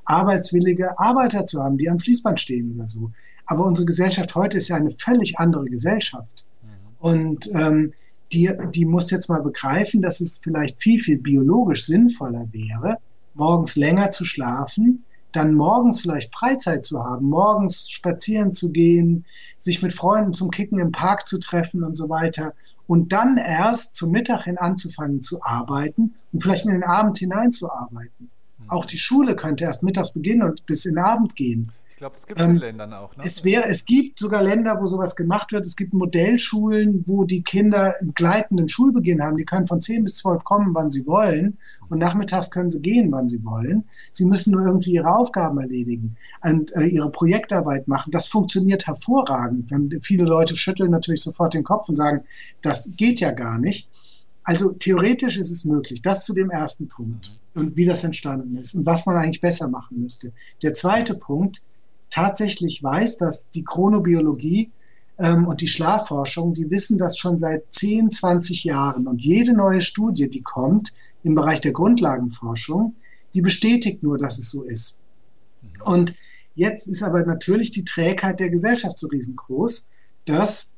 arbeitswillige Arbeiter zu haben, die am Fließband stehen oder so. Aber unsere Gesellschaft heute ist ja eine völlig andere Gesellschaft. Mhm. Und ähm, die, die muss jetzt mal begreifen, dass es vielleicht viel, viel biologisch sinnvoller wäre, morgens länger zu schlafen, dann morgens vielleicht Freizeit zu haben, morgens spazieren zu gehen, sich mit Freunden zum Kicken im Park zu treffen und so weiter und dann erst zum Mittag hin anzufangen zu arbeiten und vielleicht in den Abend hineinzuarbeiten. Mhm. Auch die Schule könnte erst mittags beginnen und bis in den Abend gehen glaube, das gibt es ähm, in Ländern auch. Ne? Es, wäre, es gibt sogar Länder, wo sowas gemacht wird. Es gibt Modellschulen, wo die Kinder einen gleitenden Schulbeginn haben. Die können von 10 bis 12 kommen, wann sie wollen. Und nachmittags können sie gehen, wann sie wollen. Sie müssen nur irgendwie ihre Aufgaben erledigen und äh, ihre Projektarbeit machen. Das funktioniert hervorragend. Dann viele Leute schütteln natürlich sofort den Kopf und sagen, das geht ja gar nicht. Also theoretisch ist es möglich. Das zu dem ersten Punkt und wie das entstanden ist und was man eigentlich besser machen müsste. Der zweite Punkt, tatsächlich weiß, dass die Chronobiologie ähm, und die Schlafforschung, die wissen das schon seit 10, 20 Jahren. Und jede neue Studie, die kommt im Bereich der Grundlagenforschung, die bestätigt nur, dass es so ist. Mhm. Und jetzt ist aber natürlich die Trägheit der Gesellschaft so riesengroß, dass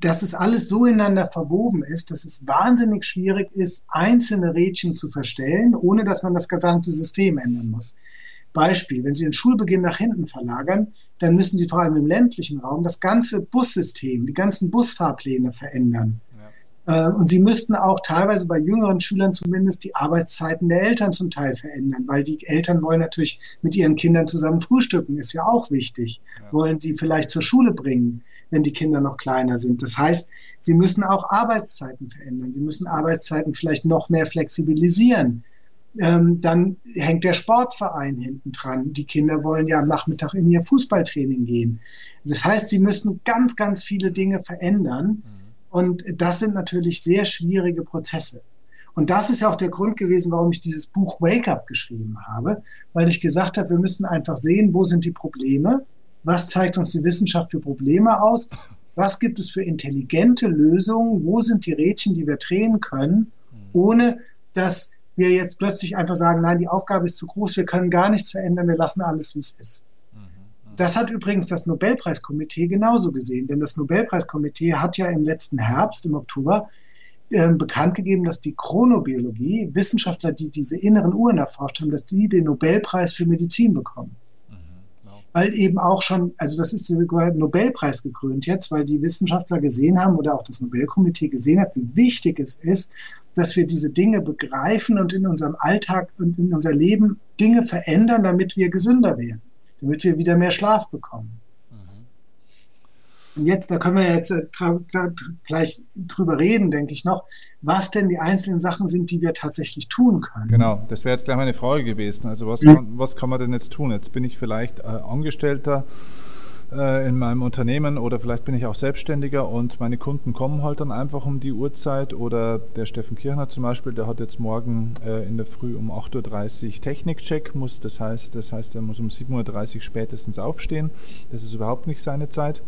dass es alles so ineinander verwoben ist, dass es wahnsinnig schwierig ist, einzelne Rädchen zu verstellen, ohne dass man das gesamte System ändern muss. Beispiel, wenn Sie den Schulbeginn nach hinten verlagern, dann müssen Sie vor allem im ländlichen Raum das ganze Bussystem, die ganzen Busfahrpläne verändern. Ja. Äh, und Sie müssten auch teilweise bei jüngeren Schülern zumindest die Arbeitszeiten der Eltern zum Teil verändern, weil die Eltern wollen natürlich mit ihren Kindern zusammen frühstücken, ist ja auch wichtig. Ja. Wollen sie vielleicht zur Schule bringen, wenn die Kinder noch kleiner sind. Das heißt, Sie müssen auch Arbeitszeiten verändern. Sie müssen Arbeitszeiten vielleicht noch mehr flexibilisieren ähm, dann hängt der Sportverein hinten dran. Die Kinder wollen ja am Nachmittag in ihr Fußballtraining gehen. Das heißt, sie müssen ganz, ganz viele Dinge verändern. Mhm. Und das sind natürlich sehr schwierige Prozesse. Und das ist ja auch der Grund gewesen, warum ich dieses Buch Wake Up geschrieben habe, weil ich gesagt habe, wir müssen einfach sehen, wo sind die Probleme, was zeigt uns die Wissenschaft für Probleme aus, was gibt es für intelligente Lösungen, wo sind die Rädchen, die wir drehen können, mhm. ohne dass wir jetzt plötzlich einfach sagen, nein, die Aufgabe ist zu groß, wir können gar nichts verändern, wir lassen alles, wie es ist. Mhm, mhm. Das hat übrigens das Nobelpreiskomitee genauso gesehen, denn das Nobelpreiskomitee hat ja im letzten Herbst, im Oktober, äh, bekannt gegeben, dass die Chronobiologie, Wissenschaftler, die diese inneren Uhren erforscht haben, dass die den Nobelpreis für Medizin bekommen weil eben auch schon, also das ist sogar Nobelpreis gekrönt jetzt, weil die Wissenschaftler gesehen haben oder auch das Nobelkomitee gesehen hat, wie wichtig es ist, dass wir diese Dinge begreifen und in unserem Alltag und in unser Leben Dinge verändern, damit wir gesünder werden, damit wir wieder mehr Schlaf bekommen. Und jetzt, da können wir jetzt äh, gleich drüber reden, denke ich noch, was denn die einzelnen Sachen sind, die wir tatsächlich tun können. Genau, das wäre jetzt gleich meine Frage gewesen. Also was, ja. kann, was kann man denn jetzt tun? Jetzt bin ich vielleicht äh, Angestellter äh, in meinem Unternehmen oder vielleicht bin ich auch Selbstständiger und meine Kunden kommen halt dann einfach um die Uhrzeit oder der Steffen Kirchner zum Beispiel, der hat jetzt morgen äh, in der Früh um 8.30 Uhr Technikcheck, muss, das heißt, das heißt, er muss um 7.30 Uhr spätestens aufstehen, das ist überhaupt nicht seine Zeit,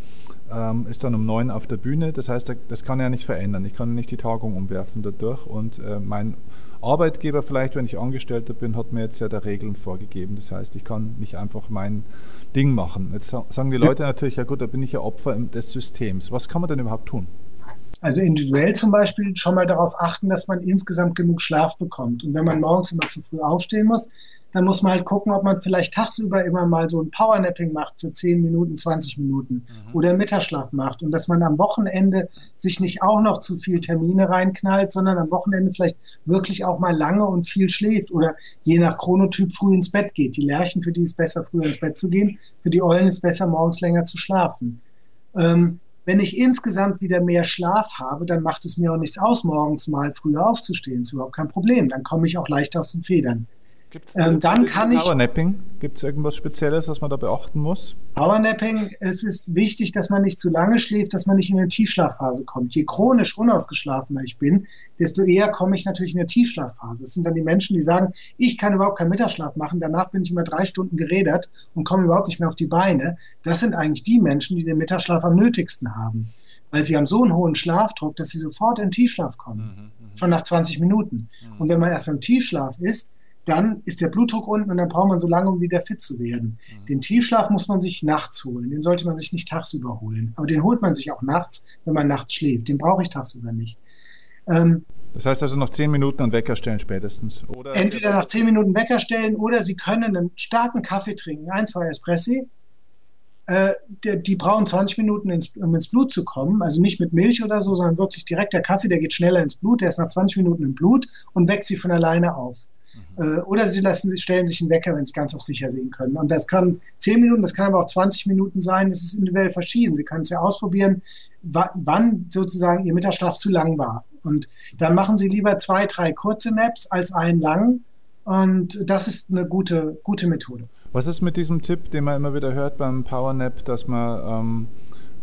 ähm, ist dann um 9 Uhr auf der Bühne, das heißt, das kann er nicht verändern, ich kann nicht die Tagung umwerfen dadurch und äh, mein Arbeitgeber vielleicht, wenn ich Angestellter bin, hat mir jetzt ja da Regeln vorgegeben. Das heißt, ich kann nicht einfach mein Ding machen. Jetzt sagen die Leute natürlich, ja gut, da bin ich ja Opfer des Systems. Was kann man denn überhaupt tun? Also individuell zum Beispiel schon mal darauf achten, dass man insgesamt genug Schlaf bekommt. Und wenn man morgens immer zu früh aufstehen muss, dann muss man halt gucken, ob man vielleicht tagsüber immer mal so ein Powernapping macht für 10 Minuten, 20 Minuten mhm. oder Mittagsschlaf macht und dass man am Wochenende sich nicht auch noch zu viel Termine reinknallt, sondern am Wochenende vielleicht wirklich auch mal lange und viel schläft oder je nach Chronotyp früh ins Bett geht. Die Lerchen, für die ist es besser, früher ins Bett zu gehen, für die Eulen ist es besser, morgens länger zu schlafen. Ähm, wenn ich insgesamt wieder mehr Schlaf habe, dann macht es mir auch nichts aus, morgens mal früher aufzustehen. Das ist überhaupt kein Problem. Dann komme ich auch leichter aus den Federn. Gibt's ähm, dann kann ich. Powernapping, gibt es irgendwas Spezielles, was man da beachten muss? Powernapping, es ist wichtig, dass man nicht zu lange schläft, dass man nicht in eine Tiefschlafphase kommt. Je chronisch unausgeschlafener ich bin, desto eher komme ich natürlich in eine Tiefschlafphase. Das sind dann die Menschen, die sagen, ich kann überhaupt keinen Mittagsschlaf machen, danach bin ich immer drei Stunden gerädert und komme überhaupt nicht mehr auf die Beine. Das sind eigentlich die Menschen, die den Mittagsschlaf am nötigsten haben weil sie haben so einen hohen Schlafdruck, dass sie sofort in Tiefschlaf kommen, mhm, mhm. schon nach 20 Minuten. Mhm. Und wenn man erst beim Tiefschlaf ist, dann ist der Blutdruck unten und dann braucht man so lange, um wieder fit zu werden. Mhm. Den Tiefschlaf muss man sich nachts holen. Den sollte man sich nicht tagsüber holen. Aber den holt man sich auch nachts, wenn man nachts schläft. Den brauche ich tagsüber nicht. Ähm, das heißt also noch zehn Minuten an Wecker stellen spätestens. Oder entweder nach zehn Minuten Wecker stellen oder Sie können einen starken Kaffee trinken, ein, zwei Espressi. Äh, die, die, brauchen 20 Minuten, ins, um ins Blut zu kommen. Also nicht mit Milch oder so, sondern wirklich direkt der Kaffee, der geht schneller ins Blut. Der ist nach 20 Minuten im Blut und weckt sie von alleine auf. Äh, oder sie lassen, stellen sich einen Wecker, wenn sie ganz auf sicher sehen können. Und das kann 10 Minuten, das kann aber auch 20 Minuten sein. Das ist individuell verschieden. Sie können es ja ausprobieren, wann sozusagen ihr Mittagsschlaf zu lang war. Und dann machen sie lieber zwei, drei kurze Naps als einen langen. Und das ist eine gute, gute Methode. Was ist mit diesem Tipp, den man immer wieder hört beim Power Nap, dass man ähm,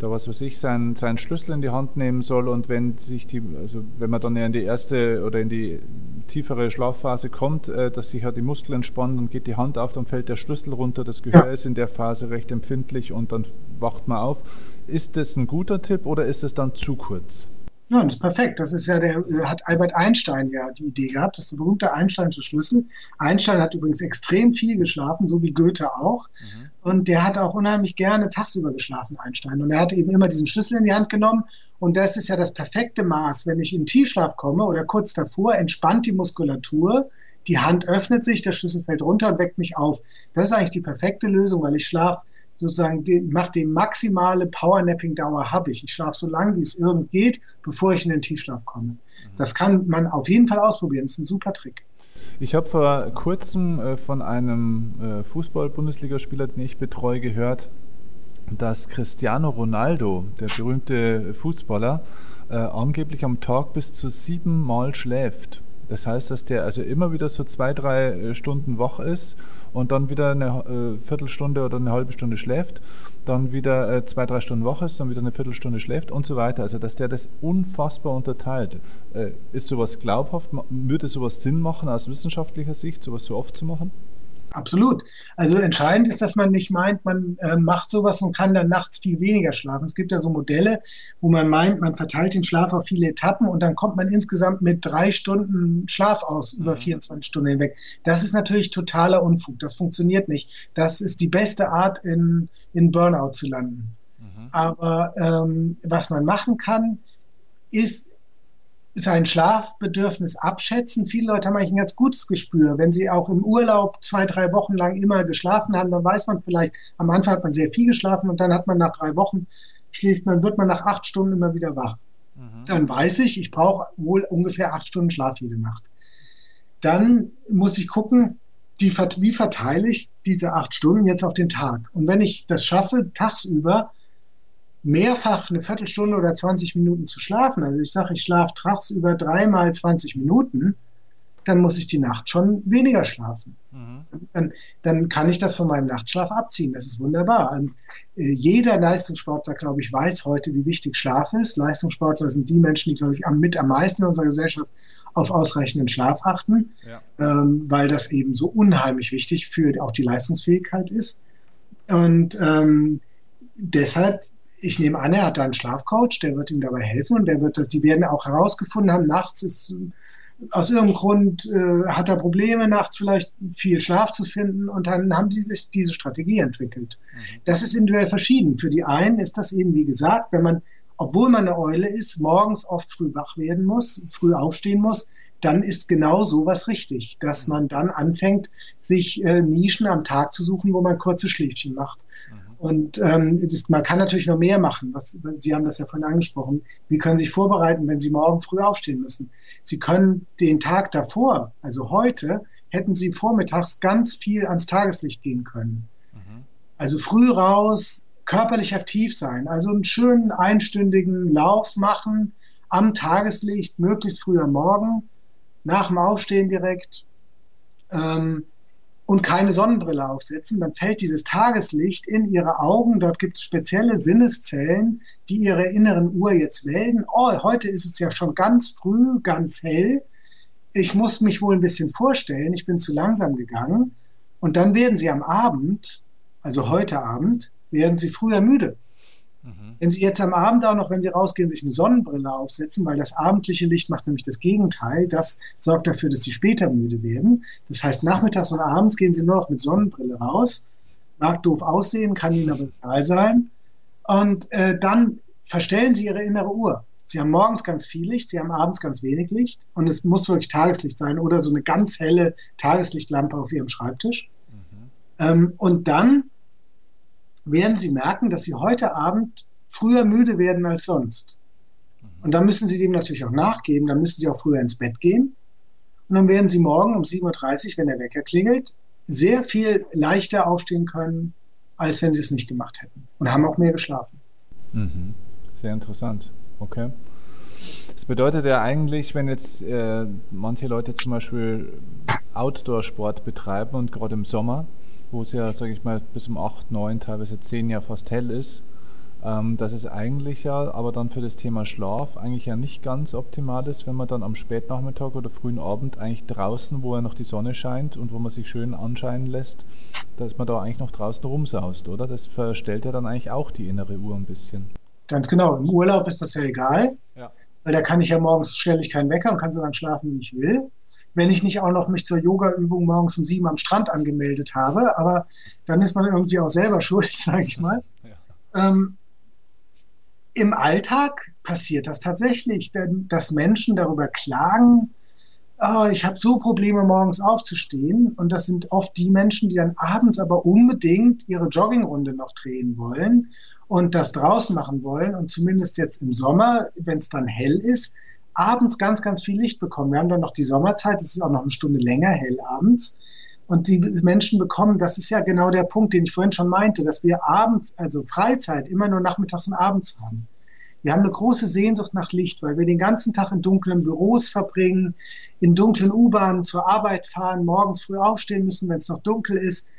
da was weiß ich, seinen, seinen Schlüssel in die Hand nehmen soll und wenn sich die, also wenn man dann in die erste oder in die tiefere Schlafphase kommt, äh, dass sich halt die Muskeln entspannen und geht die Hand auf, dann fällt der Schlüssel runter, das Gehör ja. ist in der Phase recht empfindlich und dann wacht man auf. Ist das ein guter Tipp oder ist es dann zu kurz? Ja, das ist perfekt. Das ist ja der, äh, hat Albert Einstein ja die Idee gehabt. Das ist der berühmte Einsteinsche Schlüssel. Einstein hat übrigens extrem viel geschlafen, so wie Goethe auch. Mhm. Und der hat auch unheimlich gerne tagsüber geschlafen, Einstein. Und er hat eben immer diesen Schlüssel in die Hand genommen. Und das ist ja das perfekte Maß. Wenn ich in Tiefschlaf komme oder kurz davor, entspannt die Muskulatur, die Hand öffnet sich, der Schlüssel fällt runter und weckt mich auf. Das ist eigentlich die perfekte Lösung, weil ich schlafe sozusagen den, macht die maximale Powernapping-Dauer habe ich. Ich schlafe so lange, wie es irgend geht, bevor ich in den Tiefschlaf komme. Mhm. Das kann man auf jeden Fall ausprobieren. Das ist ein super Trick. Ich habe vor kurzem äh, von einem äh, Fußball-Bundesligaspieler, den ich betreue, gehört, dass Cristiano Ronaldo, der berühmte Fußballer, äh, angeblich am Tag bis zu sieben Mal schläft. Das heißt, dass der also immer wieder so zwei, drei äh, Stunden wach ist und dann wieder eine äh, Viertelstunde oder eine halbe Stunde schläft, dann wieder äh, zwei, drei Stunden wach ist, dann wieder eine Viertelstunde schläft und so weiter. Also, dass der das unfassbar unterteilt. Ist sowas glaubhaft? Würde sowas Sinn machen aus wissenschaftlicher Sicht, sowas so oft zu machen? Absolut. Also entscheidend ist, dass man nicht meint, man äh, macht sowas und kann dann nachts viel weniger schlafen. Es gibt ja so Modelle, wo man meint, man verteilt den Schlaf auf viele Etappen und dann kommt man insgesamt mit drei Stunden Schlaf aus mhm. über 24 Stunden hinweg. Das ist natürlich totaler Unfug. Das funktioniert nicht. Das ist die beste Art, in, in Burnout zu landen. Mhm. Aber ähm, was man machen kann, ist sein Schlafbedürfnis abschätzen. Viele Leute haben eigentlich ein ganz gutes Gespür. Wenn sie auch im Urlaub zwei, drei Wochen lang immer geschlafen haben, dann weiß man vielleicht, am Anfang hat man sehr viel geschlafen und dann hat man nach drei Wochen schläft, dann wird man nach acht Stunden immer wieder wach. Mhm. Dann weiß ich, ich brauche wohl ungefähr acht Stunden Schlaf jede Nacht. Dann muss ich gucken, die, wie verteile ich diese acht Stunden jetzt auf den Tag. Und wenn ich das schaffe, tagsüber mehrfach eine Viertelstunde oder 20 Minuten zu schlafen, also ich sage, ich schlafe tagsüber dreimal 20 Minuten, dann muss ich die Nacht schon weniger schlafen. Mhm. Dann, dann, kann ich das von meinem Nachtschlaf abziehen. Das ist wunderbar. Und, äh, jeder Leistungssportler, glaube ich, weiß heute, wie wichtig Schlaf ist. Leistungssportler sind die Menschen, die, glaube ich, am, mit am meisten in unserer Gesellschaft auf ausreichenden Schlaf achten, ja. ähm, weil das eben so unheimlich wichtig für auch die Leistungsfähigkeit ist. Und ähm, deshalb ich nehme an, er hat da einen Schlafcoach, der wird ihm dabei helfen und der wird das, die werden auch herausgefunden haben, nachts ist aus irgendeinem Grund äh, hat er Probleme, nachts vielleicht viel Schlaf zu finden und dann haben sie sich diese Strategie entwickelt. Mhm. Das ist individuell verschieden. Für die einen ist das eben, wie gesagt, wenn man, obwohl man eine Eule ist, morgens oft früh wach werden muss, früh aufstehen muss, dann ist genau sowas richtig, dass mhm. man dann anfängt, sich äh, Nischen am Tag zu suchen, wo man kurze Schläfchen macht. Mhm. Und ähm, das, man kann natürlich noch mehr machen. Was, Sie haben das ja vorhin angesprochen. Wie können Sie sich vorbereiten, wenn Sie morgen früh aufstehen müssen? Sie können den Tag davor, also heute, hätten Sie vormittags ganz viel ans Tageslicht gehen können. Mhm. Also früh raus, körperlich aktiv sein, also einen schönen einstündigen Lauf machen am Tageslicht, möglichst früh am Morgen, nach dem Aufstehen direkt. Ähm, und keine Sonnenbrille aufsetzen, dann fällt dieses Tageslicht in ihre Augen. Dort gibt es spezielle Sinneszellen, die ihre inneren Uhr jetzt melden. Oh, heute ist es ja schon ganz früh, ganz hell. Ich muss mich wohl ein bisschen vorstellen, ich bin zu langsam gegangen. Und dann werden sie am Abend, also heute Abend, werden sie früher müde. Mhm. Wenn Sie jetzt am Abend auch noch, wenn Sie rausgehen, sich eine Sonnenbrille aufsetzen, weil das abendliche Licht macht nämlich das Gegenteil, das sorgt dafür, dass Sie später müde werden. Das heißt, nachmittags und abends gehen Sie nur noch mit Sonnenbrille raus. Mag doof aussehen, kann Ihnen aber egal sein. Und äh, dann verstellen Sie Ihre innere Uhr. Sie haben morgens ganz viel Licht, Sie haben abends ganz wenig Licht und es muss wirklich Tageslicht sein oder so eine ganz helle Tageslichtlampe auf Ihrem Schreibtisch. Mhm. Ähm, und dann werden Sie merken, dass Sie heute Abend früher müde werden als sonst. Und dann müssen Sie dem natürlich auch nachgeben, dann müssen Sie auch früher ins Bett gehen. Und dann werden Sie morgen um 7.30 Uhr, wenn der Wecker klingelt, sehr viel leichter aufstehen können, als wenn Sie es nicht gemacht hätten. Und haben auch mehr geschlafen. Mhm. Sehr interessant. Okay. Das bedeutet ja eigentlich, wenn jetzt äh, manche Leute zum Beispiel Outdoor-Sport betreiben und gerade im Sommer, wo es ja, sage ich mal, bis um 8, 9, teilweise 10 ja fast hell ist, ähm, dass es eigentlich ja, aber dann für das Thema Schlaf eigentlich ja nicht ganz optimal ist, wenn man dann am Spätnachmittag oder frühen Abend eigentlich draußen, wo ja noch die Sonne scheint und wo man sich schön anscheinen lässt, dass man da eigentlich noch draußen rumsaust, oder? Das verstellt ja dann eigentlich auch die innere Uhr ein bisschen. Ganz genau. Im Urlaub ist das ja egal, ja. weil da kann ich ja morgens stelle ich keinen Wecker und kann so lange schlafen, wie ich will wenn ich nicht auch noch mich zur Yoga-Übung morgens um sieben am Strand angemeldet habe. Aber dann ist man irgendwie auch selber (laughs) schuld, sage ich mal. Ja. Ähm, Im Alltag passiert das tatsächlich, denn, dass Menschen darüber klagen, oh, ich habe so Probleme, morgens aufzustehen. Und das sind oft die Menschen, die dann abends aber unbedingt ihre Joggingrunde noch drehen wollen und das draußen machen wollen. Und zumindest jetzt im Sommer, wenn es dann hell ist, abends ganz, ganz viel Licht bekommen. Wir haben dann noch die Sommerzeit, es ist auch noch eine Stunde länger hell abends. Und die Menschen bekommen, das ist ja genau der Punkt, den ich vorhin schon meinte, dass wir abends, also Freizeit, immer nur nachmittags und abends haben. Wir haben eine große Sehnsucht nach Licht, weil wir den ganzen Tag in dunklen Büros verbringen, in dunklen U-Bahnen zur Arbeit fahren, morgens früh aufstehen müssen, wenn es noch dunkel ist.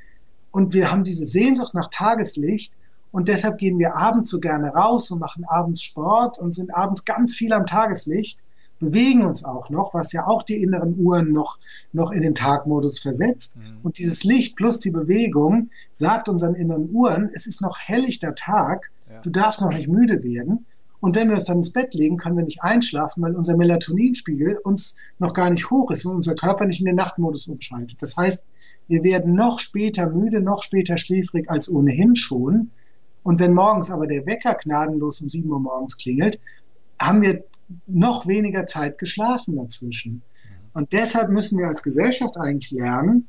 Und wir haben diese Sehnsucht nach Tageslicht. Und deshalb gehen wir abends so gerne raus und machen abends Sport und sind abends ganz viel am Tageslicht bewegen uns auch noch, was ja auch die inneren Uhren noch, noch in den Tagmodus versetzt. Mhm. Und dieses Licht plus die Bewegung sagt unseren inneren Uhren, es ist noch helllichter Tag, ja. du darfst noch nicht müde werden. Und wenn wir uns dann ins Bett legen, können wir nicht einschlafen, weil unser Melatoninspiegel uns noch gar nicht hoch ist und unser Körper nicht in den Nachtmodus umschaltet. Das heißt, wir werden noch später müde, noch später schläfrig als ohnehin schon. Und wenn morgens aber der Wecker gnadenlos um 7 Uhr morgens klingelt, haben wir noch weniger Zeit geschlafen dazwischen. Und deshalb müssen wir als Gesellschaft eigentlich lernen,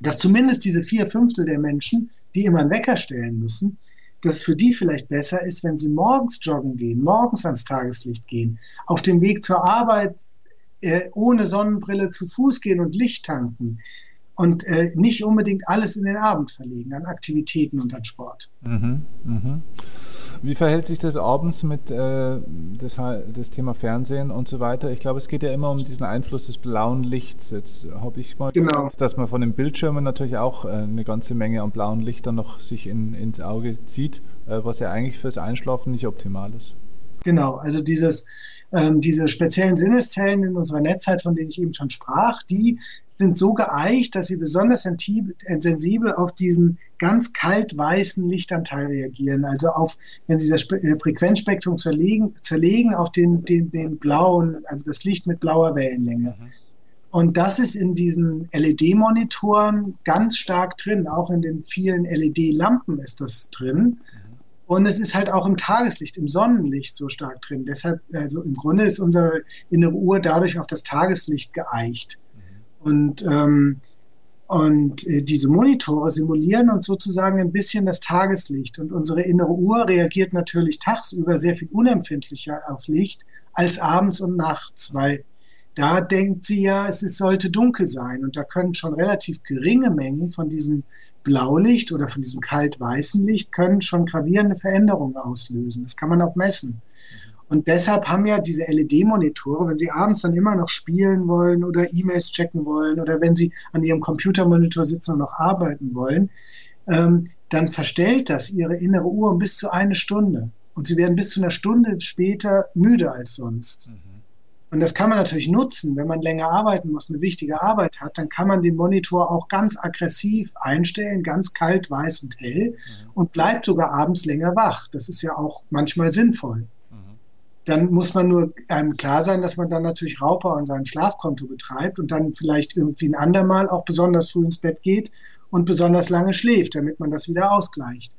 dass zumindest diese vier Fünftel der Menschen, die immer einen Wecker stellen müssen, dass für die vielleicht besser ist, wenn sie morgens joggen gehen, morgens ans Tageslicht gehen, auf dem Weg zur Arbeit äh, ohne Sonnenbrille zu Fuß gehen und Licht tanken und äh, nicht unbedingt alles in den Abend verlegen an Aktivitäten und an Sport. Mhm, mh. Wie verhält sich das abends mit äh, das, das, Thema Fernsehen und so weiter? Ich glaube, es geht ja immer um diesen Einfluss des blauen Lichts. Jetzt habe ich mal genau. Gedacht, dass man von den Bildschirmen natürlich auch äh, eine ganze Menge an blauen Lichtern noch sich in, ins Auge zieht, äh, was ja eigentlich fürs Einschlafen nicht optimal ist. Genau, also dieses ähm, diese speziellen Sinneszellen in unserer Netzheit, von denen ich eben schon sprach, die sind so geeicht, dass sie besonders sensibel auf diesen ganz kalt weißen Lichtanteil reagieren. Also auf, wenn sie das äh, Frequenzspektrum zerlegen, zerlegen auf den, den, den blauen, also das Licht mit blauer Wellenlänge. Mhm. Und das ist in diesen LED-Monitoren ganz stark drin. Auch in den vielen LED-Lampen ist das drin. Mhm. Und es ist halt auch im Tageslicht, im Sonnenlicht so stark drin. Deshalb, also im Grunde ist unsere innere Uhr dadurch auf das Tageslicht geeicht. Mhm. Und, ähm, und äh, diese Monitore simulieren uns sozusagen ein bisschen das Tageslicht. Und unsere innere Uhr reagiert natürlich tagsüber sehr viel unempfindlicher auf Licht als abends und nachts, weil da denkt sie ja, es sollte dunkel sein. Und da können schon relativ geringe Mengen von diesem Blaulicht oder von diesem kalt-weißen Licht können schon gravierende Veränderungen auslösen. Das kann man auch messen. Und deshalb haben ja diese LED-Monitore, wenn Sie abends dann immer noch spielen wollen oder E-Mails checken wollen oder wenn Sie an Ihrem Computermonitor sitzen und noch arbeiten wollen, ähm, dann verstellt das Ihre innere Uhr bis zu eine Stunde. Und Sie werden bis zu einer Stunde später müde als sonst. Mhm. Und das kann man natürlich nutzen, wenn man länger arbeiten muss, eine wichtige Arbeit hat, dann kann man den Monitor auch ganz aggressiv einstellen, ganz kalt, weiß und hell mhm. und bleibt sogar abends länger wach. Das ist ja auch manchmal sinnvoll. Mhm. Dann muss man nur einem klar sein, dass man dann natürlich Rauper an seinem Schlafkonto betreibt und dann vielleicht irgendwie ein andermal auch besonders früh ins Bett geht und besonders lange schläft, damit man das wieder ausgleicht.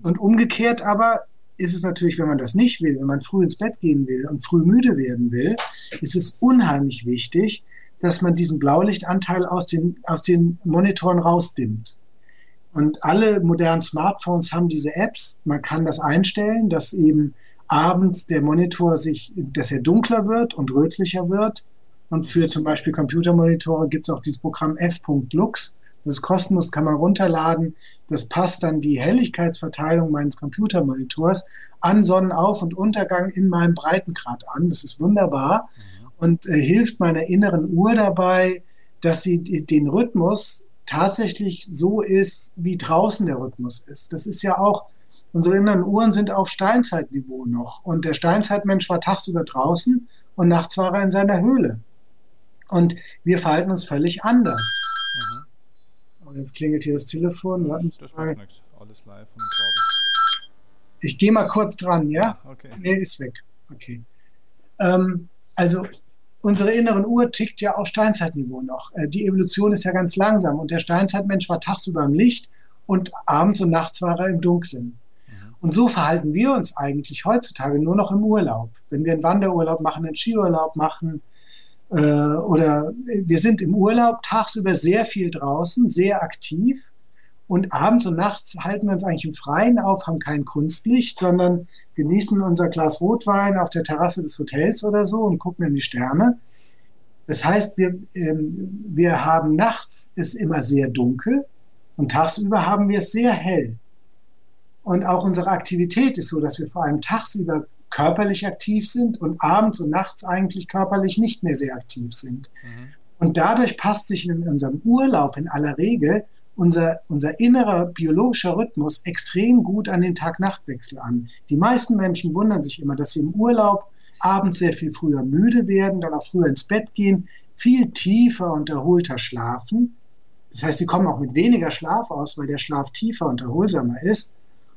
Mhm. Und umgekehrt aber ist es natürlich, wenn man das nicht will, wenn man früh ins Bett gehen will und früh müde werden will, ist es unheimlich wichtig, dass man diesen Blaulichtanteil aus den, aus den Monitoren rausdimmt. Und alle modernen Smartphones haben diese Apps. Man kann das einstellen, dass eben abends der Monitor sich, dass er dunkler wird und rötlicher wird. Und für zum Beispiel Computermonitore gibt es auch dieses Programm f.lux. Das ist kostenlos, kann man runterladen. Das passt dann die Helligkeitsverteilung meines Computermonitors an Sonnenauf- und Untergang in meinem Breitengrad an. Das ist wunderbar mhm. und äh, hilft meiner inneren Uhr dabei, dass sie den Rhythmus tatsächlich so ist, wie draußen der Rhythmus ist. Das ist ja auch, unsere inneren Uhren sind auf Steinzeitniveau noch. Und der Steinzeitmensch war tagsüber draußen und nachts war er in seiner Höhle. Und wir verhalten uns völlig anders. Mhm. Und jetzt klingelt hier das Telefon. Warten das macht nichts. Alles live und Farbe. Ich gehe mal kurz dran, ja? Okay. Nee, ist weg. Okay. Ähm, also unsere inneren Uhr tickt ja auf Steinzeitniveau noch. Äh, die Evolution ist ja ganz langsam und der Steinzeitmensch war tagsüber im Licht und abends und nachts war er im Dunkeln. Mhm. Und so verhalten wir uns eigentlich heutzutage nur noch im Urlaub. Wenn wir einen Wanderurlaub machen, einen Skiurlaub machen, äh, oder wir sind im Urlaub tagsüber sehr viel draußen, sehr aktiv und abends und nachts halten wir uns eigentlich im Freien auf, haben kein Kunstlicht, sondern genießen unser Glas Rotwein auf der Terrasse des Hotels oder so und gucken in die Sterne. Das heißt, wir, ähm, wir haben nachts ist immer sehr dunkel und tagsüber haben wir es sehr hell. Und auch unsere Aktivität ist so, dass wir vor allem tagsüber körperlich aktiv sind und abends und nachts eigentlich körperlich nicht mehr sehr aktiv sind. Mhm. Und dadurch passt sich in unserem Urlaub in aller Regel unser, unser innerer biologischer Rhythmus extrem gut an den Tag-Nacht-Wechsel an. Die meisten Menschen wundern sich immer, dass sie im Urlaub abends sehr viel früher müde werden, dann auch früher ins Bett gehen, viel tiefer und erholter schlafen. Das heißt, sie kommen auch mit weniger Schlaf aus, weil der Schlaf tiefer und erholsamer ist.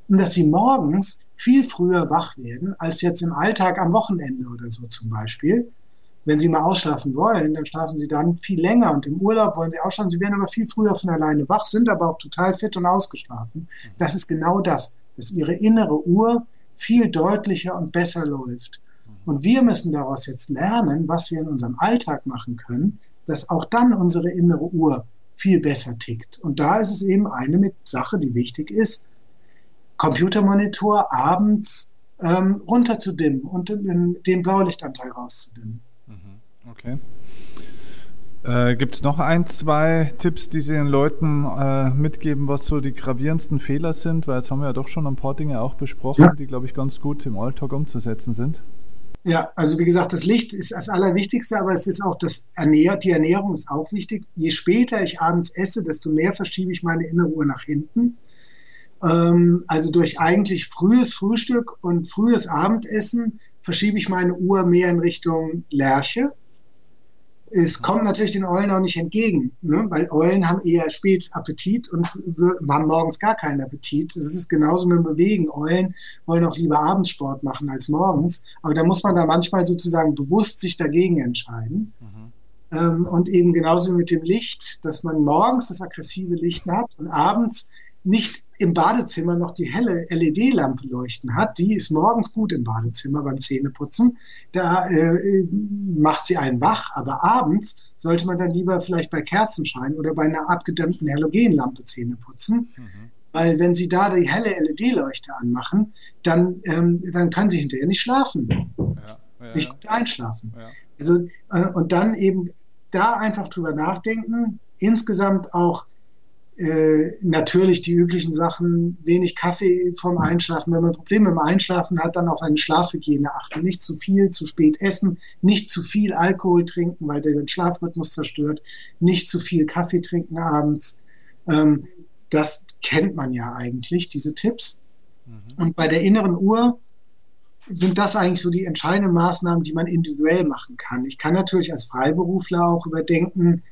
Und dass sie morgens viel früher wach werden, als jetzt im Alltag am Wochenende oder so zum Beispiel. Wenn Sie mal ausschlafen wollen, dann schlafen Sie dann viel länger und im Urlaub wollen Sie ausschlafen. Sie werden aber viel früher von alleine wach, sind aber auch total fit und ausgeschlafen. Das ist genau das, dass Ihre innere Uhr viel deutlicher und besser läuft. Und wir müssen daraus jetzt lernen, was wir in unserem Alltag machen können, dass auch dann unsere innere Uhr viel besser tickt. Und da ist es eben eine Sache, die wichtig ist, Computermonitor abends ähm, runterzudimmen und den, den Blaulichtanteil rauszudimmen. Mhm. Okay. Äh, Gibt es noch ein, zwei Tipps, die Sie den Leuten äh, mitgeben, was so die gravierendsten Fehler sind? Weil jetzt haben wir ja doch schon ein paar Dinge auch besprochen, ja. die, glaube ich, ganz gut im Alltag umzusetzen sind. Ja, also wie gesagt, das Licht ist das Allerwichtigste, aber es ist auch das Ernähr die Ernährung ist auch wichtig. Je später ich abends esse, desto mehr verschiebe ich meine innere Uhr nach hinten. Ähm, also durch eigentlich frühes Frühstück und frühes Abendessen verschiebe ich meine Uhr mehr in Richtung Lerche es kommt natürlich den Eulen auch nicht entgegen, ne? weil Eulen haben eher spät Appetit und haben morgens gar keinen Appetit. Das ist genauso mit dem Bewegen. Eulen wollen auch lieber Abendsport machen als morgens, aber da muss man da manchmal sozusagen bewusst sich dagegen entscheiden. Mhm. Ähm, und eben genauso wie mit dem Licht, dass man morgens das aggressive Licht hat und abends nicht im Badezimmer noch die helle LED-Lampe leuchten hat, die ist morgens gut im Badezimmer beim Zähneputzen. Da äh, macht sie einen wach, aber abends sollte man dann lieber vielleicht bei Kerzenschein oder bei einer abgedämmten Halogenlampe Zähne putzen. Mhm. Weil wenn Sie da die helle LED-Leuchte anmachen, dann, ähm, dann können Sie hinterher nicht schlafen. Ja, ja, nicht gut einschlafen. Ja. Also, äh, und dann eben da einfach drüber nachdenken. Insgesamt auch äh, natürlich die üblichen Sachen, wenig Kaffee vom Einschlafen. Wenn man Probleme im Einschlafen hat, dann auf eine Schlafhygiene achten. Nicht zu viel, zu spät essen, nicht zu viel Alkohol trinken, weil der den Schlafrhythmus zerstört, nicht zu viel Kaffee trinken abends. Ähm, das kennt man ja eigentlich, diese Tipps. Mhm. Und bei der inneren Uhr sind das eigentlich so die entscheidenden Maßnahmen, die man individuell machen kann. Ich kann natürlich als Freiberufler auch überdenken,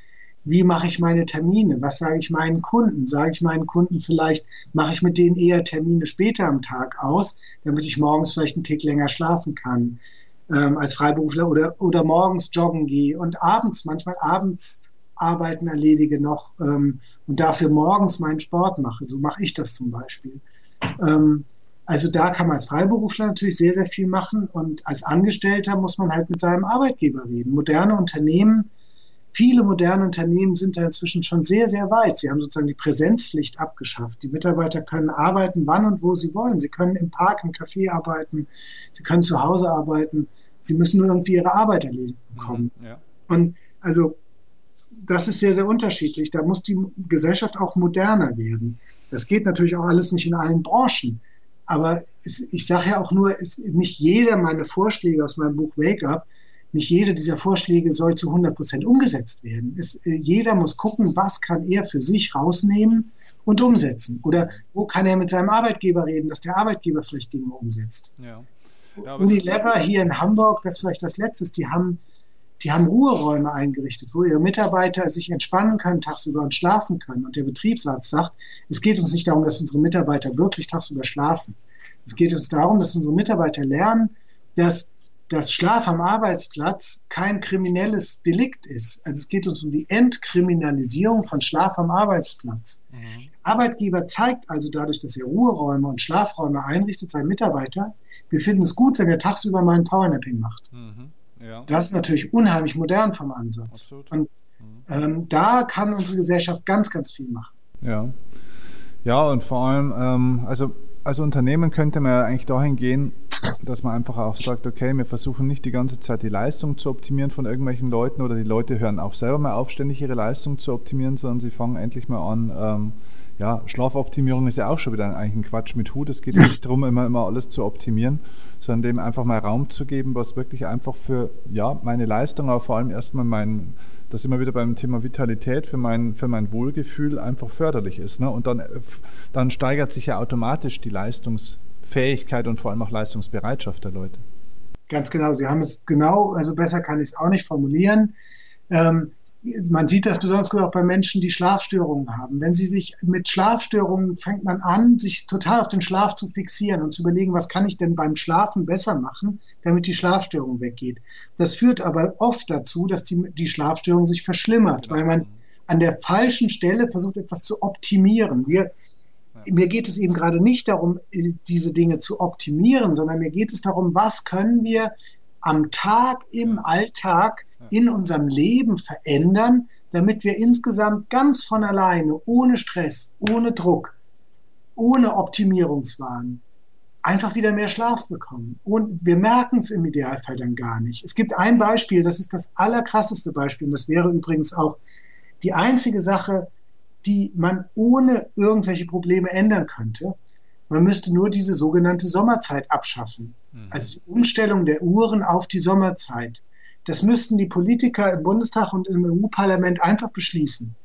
wie mache ich meine Termine? Was sage ich meinen Kunden? Sage ich meinen Kunden vielleicht, mache ich mit denen eher Termine später am Tag aus, damit ich morgens vielleicht einen Tick länger schlafen kann ähm, als Freiberufler oder, oder morgens joggen gehe und abends, manchmal abends Arbeiten erledige noch ähm, und dafür morgens meinen Sport mache. So mache ich das zum Beispiel. Ähm, also da kann man als Freiberufler natürlich sehr, sehr viel machen und als Angestellter muss man halt mit seinem Arbeitgeber reden. Moderne Unternehmen Viele moderne Unternehmen sind da inzwischen schon sehr, sehr weit. Sie haben sozusagen die Präsenzpflicht abgeschafft. Die Mitarbeiter können arbeiten, wann und wo sie wollen. Sie können im Park, im Café arbeiten. Sie können zu Hause arbeiten. Sie müssen nur irgendwie ihre Arbeit erledigen bekommen. Mhm, ja. Und also das ist sehr, sehr unterschiedlich. Da muss die Gesellschaft auch moderner werden. Das geht natürlich auch alles nicht in allen Branchen. Aber es, ich sage ja auch nur, es, nicht jeder meine Vorschläge aus meinem Buch Wake Up nicht jede dieser Vorschläge soll zu 100 Prozent umgesetzt werden. Es, äh, jeder muss gucken, was kann er für sich rausnehmen und umsetzen. Oder wo kann er mit seinem Arbeitgeber reden, dass der Arbeitgeber vielleicht Dinge umsetzt. Ja. Ja, Unilever hier in Hamburg, das ist vielleicht das Letzte, die haben, die haben Ruheräume eingerichtet, wo ihre Mitarbeiter sich entspannen können tagsüber und schlafen können. Und der Betriebsarzt sagt, es geht uns nicht darum, dass unsere Mitarbeiter wirklich tagsüber schlafen. Es geht uns darum, dass unsere Mitarbeiter lernen, dass dass Schlaf am Arbeitsplatz kein kriminelles Delikt ist. Also es geht uns um die Entkriminalisierung von Schlaf am Arbeitsplatz. Mhm. Der Arbeitgeber zeigt also dadurch, dass er Ruheräume und Schlafräume einrichtet, seinen Mitarbeiter, wir finden es gut, wenn er tagsüber mal ein Powernapping macht. Mhm. Ja. Das ist natürlich unheimlich modern vom Ansatz. Absolut. Und mhm. ähm, da kann unsere Gesellschaft ganz, ganz viel machen. Ja, ja und vor allem, ähm, also als Unternehmen könnte man ja eigentlich dahin gehen, dass man einfach auch sagt, okay, wir versuchen nicht die ganze Zeit die Leistung zu optimieren von irgendwelchen Leuten oder die Leute hören auch selber mal auf, ständig ihre Leistung zu optimieren, sondern sie fangen endlich mal an, ähm, ja, Schlafoptimierung ist ja auch schon wieder eigentlich ein Quatsch mit Hut. Es geht nicht darum, immer, immer alles zu optimieren, sondern dem einfach mal Raum zu geben, was wirklich einfach für ja, meine Leistung, aber vor allem erstmal mein, das immer wieder beim Thema Vitalität, für mein, für mein Wohlgefühl einfach förderlich ist. Ne? Und dann, dann steigert sich ja automatisch die Leistungsfähigkeit und vor allem auch Leistungsbereitschaft der Leute. Ganz genau, Sie haben es genau, also besser kann ich es auch nicht formulieren. Ähm, man sieht das besonders gut auch bei Menschen, die Schlafstörungen haben. Wenn sie sich mit Schlafstörungen fängt man an, sich total auf den Schlaf zu fixieren und zu überlegen, was kann ich denn beim Schlafen besser machen, damit die Schlafstörung weggeht. Das führt aber oft dazu, dass die, die Schlafstörung sich verschlimmert, weil man an der falschen Stelle versucht, etwas zu optimieren. Wir, mir geht es eben gerade nicht darum, diese Dinge zu optimieren, sondern mir geht es darum, was können wir am Tag, im Alltag in unserem Leben verändern, damit wir insgesamt ganz von alleine, ohne Stress, ohne Druck, ohne Optimierungswahn, einfach wieder mehr Schlaf bekommen. Und wir merken es im Idealfall dann gar nicht. Es gibt ein Beispiel, das ist das allerkrasseste Beispiel, und das wäre übrigens auch die einzige Sache, die man ohne irgendwelche Probleme ändern könnte. Man müsste nur diese sogenannte Sommerzeit abschaffen. Mhm. Also die Umstellung der Uhren auf die Sommerzeit. Das müssten die Politiker im Bundestag und im EU-Parlament einfach beschließen.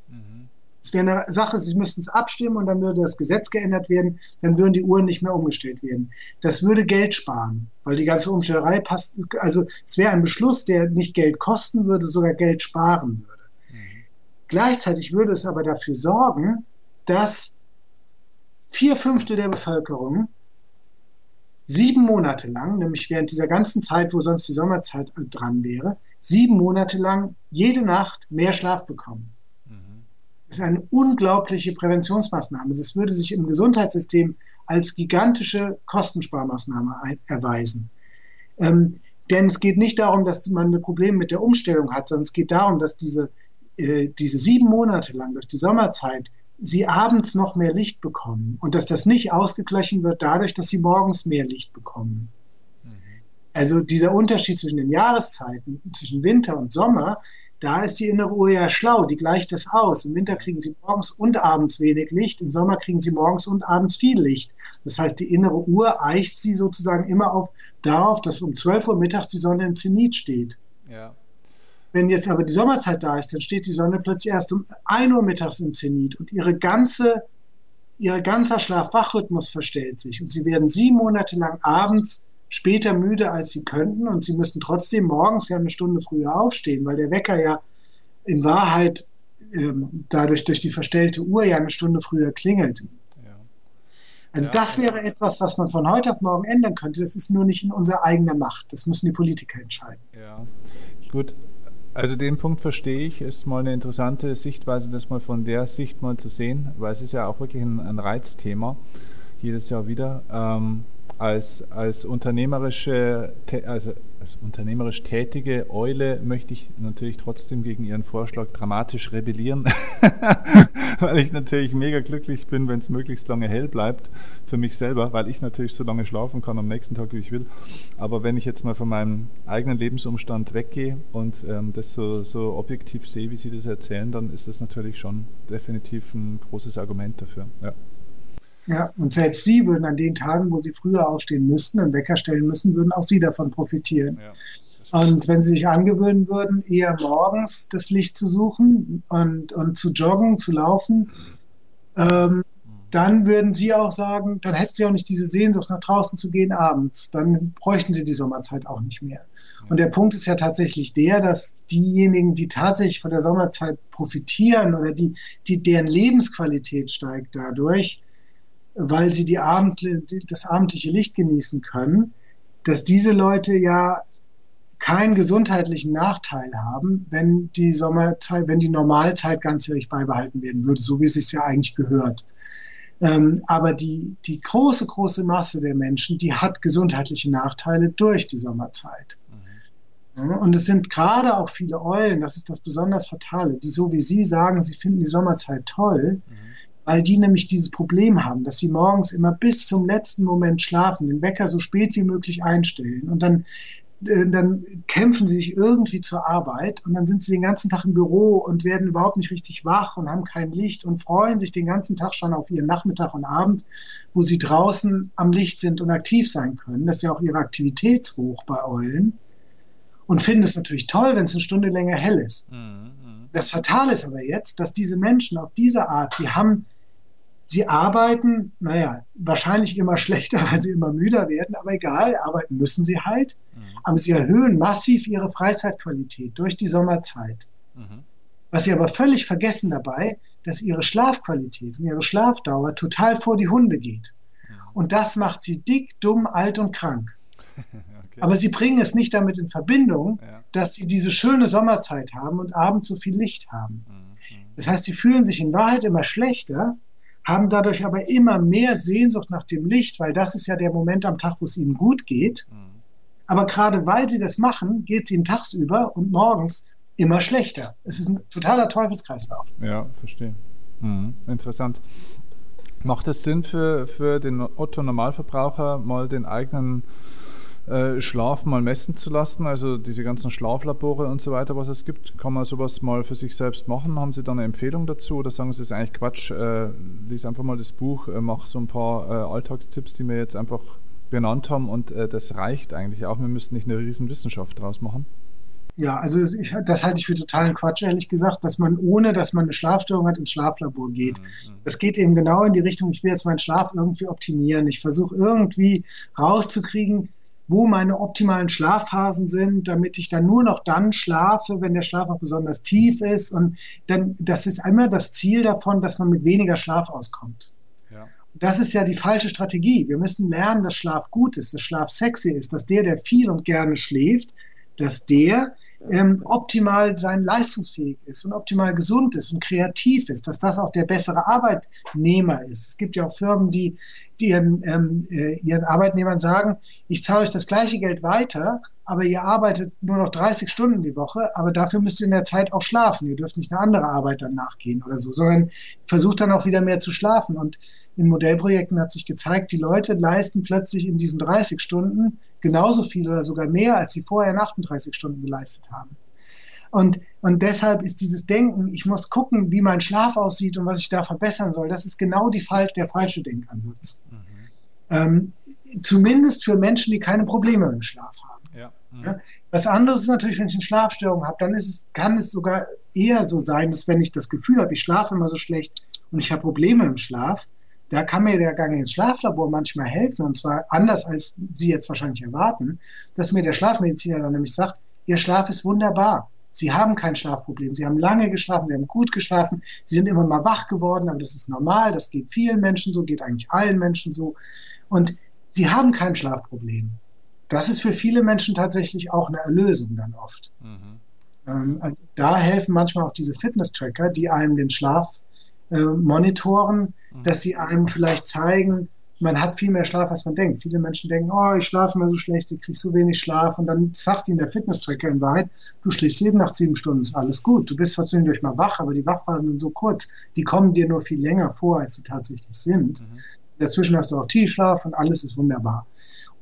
Es mhm. wäre eine Sache, sie müssten es abstimmen und dann würde das Gesetz geändert werden, dann würden die Uhren nicht mehr umgestellt werden. Das würde Geld sparen, weil die ganze Umstellerei passt. Also es wäre ein Beschluss, der nicht Geld kosten würde, sogar Geld sparen würde. Mhm. Gleichzeitig würde es aber dafür sorgen, dass vier Fünfte der Bevölkerung sieben Monate lang, nämlich während dieser ganzen Zeit, wo sonst die Sommerzeit dran wäre, sieben Monate lang jede Nacht mehr Schlaf bekommen. Mhm. Das ist eine unglaubliche Präventionsmaßnahme. Das würde sich im Gesundheitssystem als gigantische Kostensparmaßnahme erweisen. Ähm, denn es geht nicht darum, dass man ein Problem mit der Umstellung hat, sondern es geht darum, dass diese, äh, diese sieben Monate lang durch die Sommerzeit sie abends noch mehr Licht bekommen und dass das nicht ausgeglichen wird dadurch, dass sie morgens mehr Licht bekommen. Mhm. Also dieser Unterschied zwischen den Jahreszeiten, zwischen Winter und Sommer, da ist die innere Uhr ja schlau, die gleicht das aus. Im Winter kriegen sie morgens und abends wenig Licht, im Sommer kriegen sie morgens und abends viel Licht. Das heißt, die innere Uhr eicht sie sozusagen immer auf, darauf, dass um 12 Uhr mittags die Sonne im Zenit steht. Ja. Wenn jetzt aber die Sommerzeit da ist, dann steht die Sonne plötzlich erst um 1 Uhr mittags im Zenit und ihre ganze, ihr ganzer Schlaf-Wach-Rhythmus verstellt sich und sie werden sieben Monate lang abends später müde, als sie könnten und sie müssen trotzdem morgens ja eine Stunde früher aufstehen, weil der Wecker ja in Wahrheit ähm, dadurch durch die verstellte Uhr ja eine Stunde früher klingelt. Also ja, das wäre etwas, was man von heute auf morgen ändern könnte. Das ist nur nicht in unserer eigenen Macht. Das müssen die Politiker entscheiden. Ja, gut. Also den Punkt verstehe ich, ist mal eine interessante Sichtweise, das mal von der Sicht mal zu sehen, weil es ist ja auch wirklich ein, ein Reizthema, jedes Jahr wieder. Ähm, als, als unternehmerische, also als unternehmerisch tätige Eule möchte ich natürlich trotzdem gegen Ihren Vorschlag dramatisch rebellieren, (laughs) weil ich natürlich mega glücklich bin, wenn es möglichst lange hell bleibt für mich selber, weil ich natürlich so lange schlafen kann am nächsten Tag, wie ich will. Aber wenn ich jetzt mal von meinem eigenen Lebensumstand weggehe und ähm, das so, so objektiv sehe, wie Sie das erzählen, dann ist das natürlich schon definitiv ein großes Argument dafür. Ja. Ja, und selbst Sie würden an den Tagen, wo Sie früher aufstehen müssten, einen Wecker stellen müssen, würden auch Sie davon profitieren. Ja, und wenn Sie sich angewöhnen würden, eher morgens das Licht zu suchen und, und zu joggen, zu laufen, ähm, dann würden Sie auch sagen, dann hätten Sie auch nicht diese Sehnsucht, nach draußen zu gehen abends. Dann bräuchten Sie die Sommerzeit auch nicht mehr. Und der Punkt ist ja tatsächlich der, dass diejenigen, die tatsächlich von der Sommerzeit profitieren oder die, die deren Lebensqualität steigt dadurch, weil sie die Abend, das abendliche Licht genießen können, dass diese Leute ja keinen gesundheitlichen Nachteil haben, wenn die Sommerzeit, wenn die Normalzeit ganzjährig beibehalten werden würde, so wie es sich ja eigentlich gehört. Ähm, aber die, die große, große Masse der Menschen, die hat gesundheitliche Nachteile durch die Sommerzeit. Mhm. Und es sind gerade auch viele Eulen, das ist das besonders Fatale, die so wie Sie sagen, sie finden die Sommerzeit toll. Mhm weil die nämlich dieses Problem haben, dass sie morgens immer bis zum letzten Moment schlafen, den Wecker so spät wie möglich einstellen und dann äh, dann kämpfen sie sich irgendwie zur Arbeit und dann sind sie den ganzen Tag im Büro und werden überhaupt nicht richtig wach und haben kein Licht und freuen sich den ganzen Tag schon auf ihren Nachmittag und Abend, wo sie draußen am Licht sind und aktiv sein können. Das ist ja auch ihre Aktivitätshoch bei Eulen. Und finden es natürlich toll, wenn es eine Stunde länger hell ist. Mhm, mhm. Das Fatale ist aber jetzt, dass diese Menschen auf diese Art, sie haben Sie arbeiten, naja, wahrscheinlich immer (laughs) schlechter, weil sie immer müder werden, aber egal, arbeiten müssen sie halt. Mhm. Aber sie erhöhen massiv ihre Freizeitqualität durch die Sommerzeit. Mhm. Was sie aber völlig vergessen dabei, dass ihre Schlafqualität und ihre Schlafdauer total vor die Hunde geht. Mhm. Und das macht sie dick, dumm, alt und krank. (laughs) okay. Aber sie bringen es nicht damit in Verbindung, ja. dass sie diese schöne Sommerzeit haben und abends so viel Licht haben. Mhm. Mhm. Das heißt, sie fühlen sich in Wahrheit immer schlechter, haben dadurch aber immer mehr Sehnsucht nach dem Licht, weil das ist ja der Moment am Tag, wo es ihnen gut geht. Mhm. Aber gerade weil sie das machen, geht es ihnen tagsüber und morgens immer schlechter. Es ist ein totaler Teufelskreislauf. Ja, verstehe. Mhm. Interessant. Macht es Sinn für, für den Otto-Normalverbraucher mal den eigenen äh, Schlaf mal messen zu lassen, also diese ganzen Schlaflabore und so weiter, was es gibt. Kann man sowas mal für sich selbst machen? Haben Sie da eine Empfehlung dazu oder sagen Sie, es ist eigentlich Quatsch? Äh, lies einfach mal das Buch, äh, mach so ein paar äh, Alltagstipps, die wir jetzt einfach benannt haben und äh, das reicht eigentlich auch. Wir müssen nicht eine riesen Wissenschaft draus machen. Ja, also ich, das halte ich für totalen Quatsch, ehrlich gesagt, dass man ohne, dass man eine Schlafstörung hat, ins Schlaflabor geht. Mhm. Das geht eben genau in die Richtung, ich will jetzt meinen Schlaf irgendwie optimieren. Ich versuche irgendwie rauszukriegen, wo meine optimalen Schlafphasen sind, damit ich dann nur noch dann schlafe, wenn der Schlaf auch besonders tief ist. Und dann, das ist einmal das Ziel davon, dass man mit weniger Schlaf auskommt. Ja. Das ist ja die falsche Strategie. Wir müssen lernen, dass Schlaf gut ist, dass Schlaf sexy ist, dass der, der viel und gerne schläft, dass der ähm, optimal sein leistungsfähig ist und optimal gesund ist und kreativ ist, dass das auch der bessere Arbeitnehmer ist. Es gibt ja auch Firmen, die, die ihren, ähm, äh, ihren Arbeitnehmern sagen, ich zahle euch das gleiche Geld weiter, aber ihr arbeitet nur noch 30 Stunden die Woche, aber dafür müsst ihr in der Zeit auch schlafen. Ihr dürft nicht eine andere Arbeit dann nachgehen oder so, sondern versucht dann auch wieder mehr zu schlafen. Und in Modellprojekten hat sich gezeigt, die Leute leisten plötzlich in diesen 30 Stunden genauso viel oder sogar mehr, als sie vorher in 38 Stunden geleistet haben. Und, und deshalb ist dieses Denken, ich muss gucken, wie mein Schlaf aussieht und was ich da verbessern soll, das ist genau die, der falsche Denkansatz. Ähm, zumindest für Menschen, die keine Probleme im Schlaf haben. Ja. Mhm. Ja? Was anderes ist natürlich, wenn ich eine Schlafstörung habe, dann ist es, kann es sogar eher so sein, dass wenn ich das Gefühl habe, ich schlafe immer so schlecht und ich habe Probleme im Schlaf, da kann mir der Gang ins Schlaflabor manchmal helfen, und zwar anders, als Sie jetzt wahrscheinlich erwarten, dass mir der Schlafmediziner dann nämlich sagt, Ihr Schlaf ist wunderbar. Sie haben kein Schlafproblem. Sie haben lange geschlafen, Sie haben gut geschlafen, Sie sind immer mal wach geworden, aber das ist normal, das geht vielen Menschen so, geht eigentlich allen Menschen so. Und Sie haben kein Schlafproblem. Das ist für viele Menschen tatsächlich auch eine Erlösung dann oft. Mhm. Ähm, also da helfen manchmal auch diese Fitness-Tracker, die einem den Schlaf äh, monitoren, mhm. dass sie einem vielleicht zeigen, man hat viel mehr Schlaf, als man denkt. Viele Menschen denken, oh, ich schlafe immer so schlecht, ich kriege so wenig Schlaf. Und dann sagt ihnen der Fitness-Tracker in Wahrheit, du schläfst jeden Nacht sieben Stunden, ist alles gut. Du bist zwar zwischendurch mal wach, aber die Wachphasen sind so kurz, die kommen dir nur viel länger vor, als sie tatsächlich sind. Mhm. Dazwischen hast du auch Tiefschlaf und alles ist wunderbar.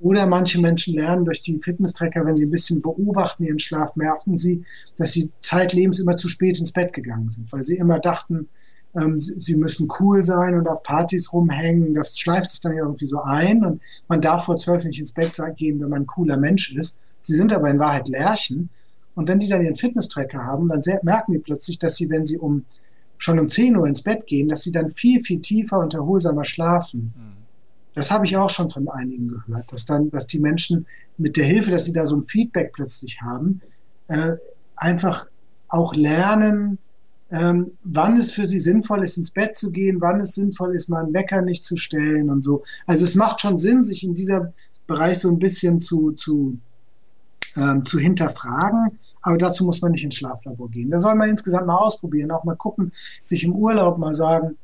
Oder manche Menschen lernen durch die Fitness-Tracker, wenn sie ein bisschen beobachten ihren Schlaf, merken sie, dass sie zeitlebens immer zu spät ins Bett gegangen sind, weil sie immer dachten, ähm, sie müssen cool sein und auf Partys rumhängen. Das schleift sich dann irgendwie so ein und man darf vor zwölf nicht ins Bett gehen, wenn man ein cooler Mensch ist. Sie sind aber in Wahrheit Lerchen. Und wenn die dann ihren Fitness-Tracker haben, dann merken die plötzlich, dass sie, wenn sie um schon um 10 Uhr ins Bett gehen, dass sie dann viel, viel tiefer und erholsamer schlafen. Mhm. Das habe ich auch schon von einigen gehört, dass dann, dass die Menschen mit der Hilfe, dass sie da so ein Feedback plötzlich haben, äh, einfach auch lernen, ähm, wann es für sie sinnvoll ist, ins Bett zu gehen, wann es sinnvoll ist, mal einen Wecker nicht zu stellen und so. Also es macht schon Sinn, sich in dieser Bereich so ein bisschen zu, zu, ähm, zu hinterfragen, aber dazu muss man nicht ins Schlaflabor gehen. Da soll man insgesamt mal ausprobieren, auch mal gucken, sich im Urlaub mal sagen,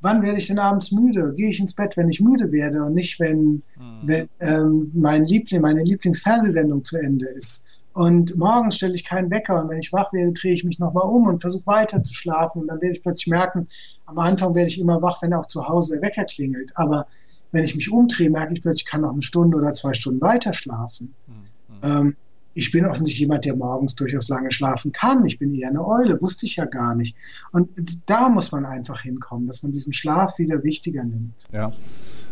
wann werde ich denn abends müde? Gehe ich ins Bett, wenn ich müde werde und nicht, wenn, mhm. wenn ähm, mein Liebling, meine Lieblingsfernsehsendung zu Ende ist? Und morgens stelle ich keinen Wecker und wenn ich wach werde, drehe ich mich nochmal um und versuche weiter zu schlafen. Und dann werde ich plötzlich merken, am Anfang werde ich immer wach, wenn auch zu Hause der Wecker klingelt. Aber wenn ich mich umdrehe, merke ich plötzlich, ich kann noch eine Stunde oder zwei Stunden weiter schlafen. Mhm. Ähm, ich bin offensichtlich jemand, der morgens durchaus lange schlafen kann. Ich bin eher eine Eule, wusste ich ja gar nicht. Und da muss man einfach hinkommen, dass man diesen Schlaf wieder wichtiger nimmt. Ja.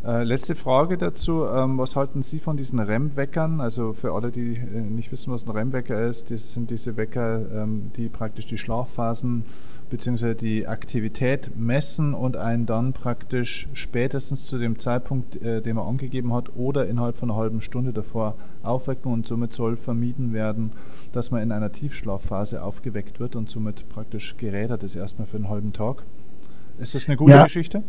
Äh, letzte Frage dazu. Ähm, was halten Sie von diesen REM-Weckern? Also für alle, die äh, nicht wissen, was ein REM-Wecker ist, das sind diese Wecker, ähm, die praktisch die Schlafphasen bzw. die Aktivität messen und einen dann praktisch spätestens zu dem Zeitpunkt, äh, den man angegeben hat, oder innerhalb von einer halben Stunde davor aufwecken und somit soll vermieden werden, dass man in einer Tiefschlafphase aufgeweckt wird und somit praktisch gerädert ist erstmal für einen halben Tag. Ist das eine gute ja. Geschichte?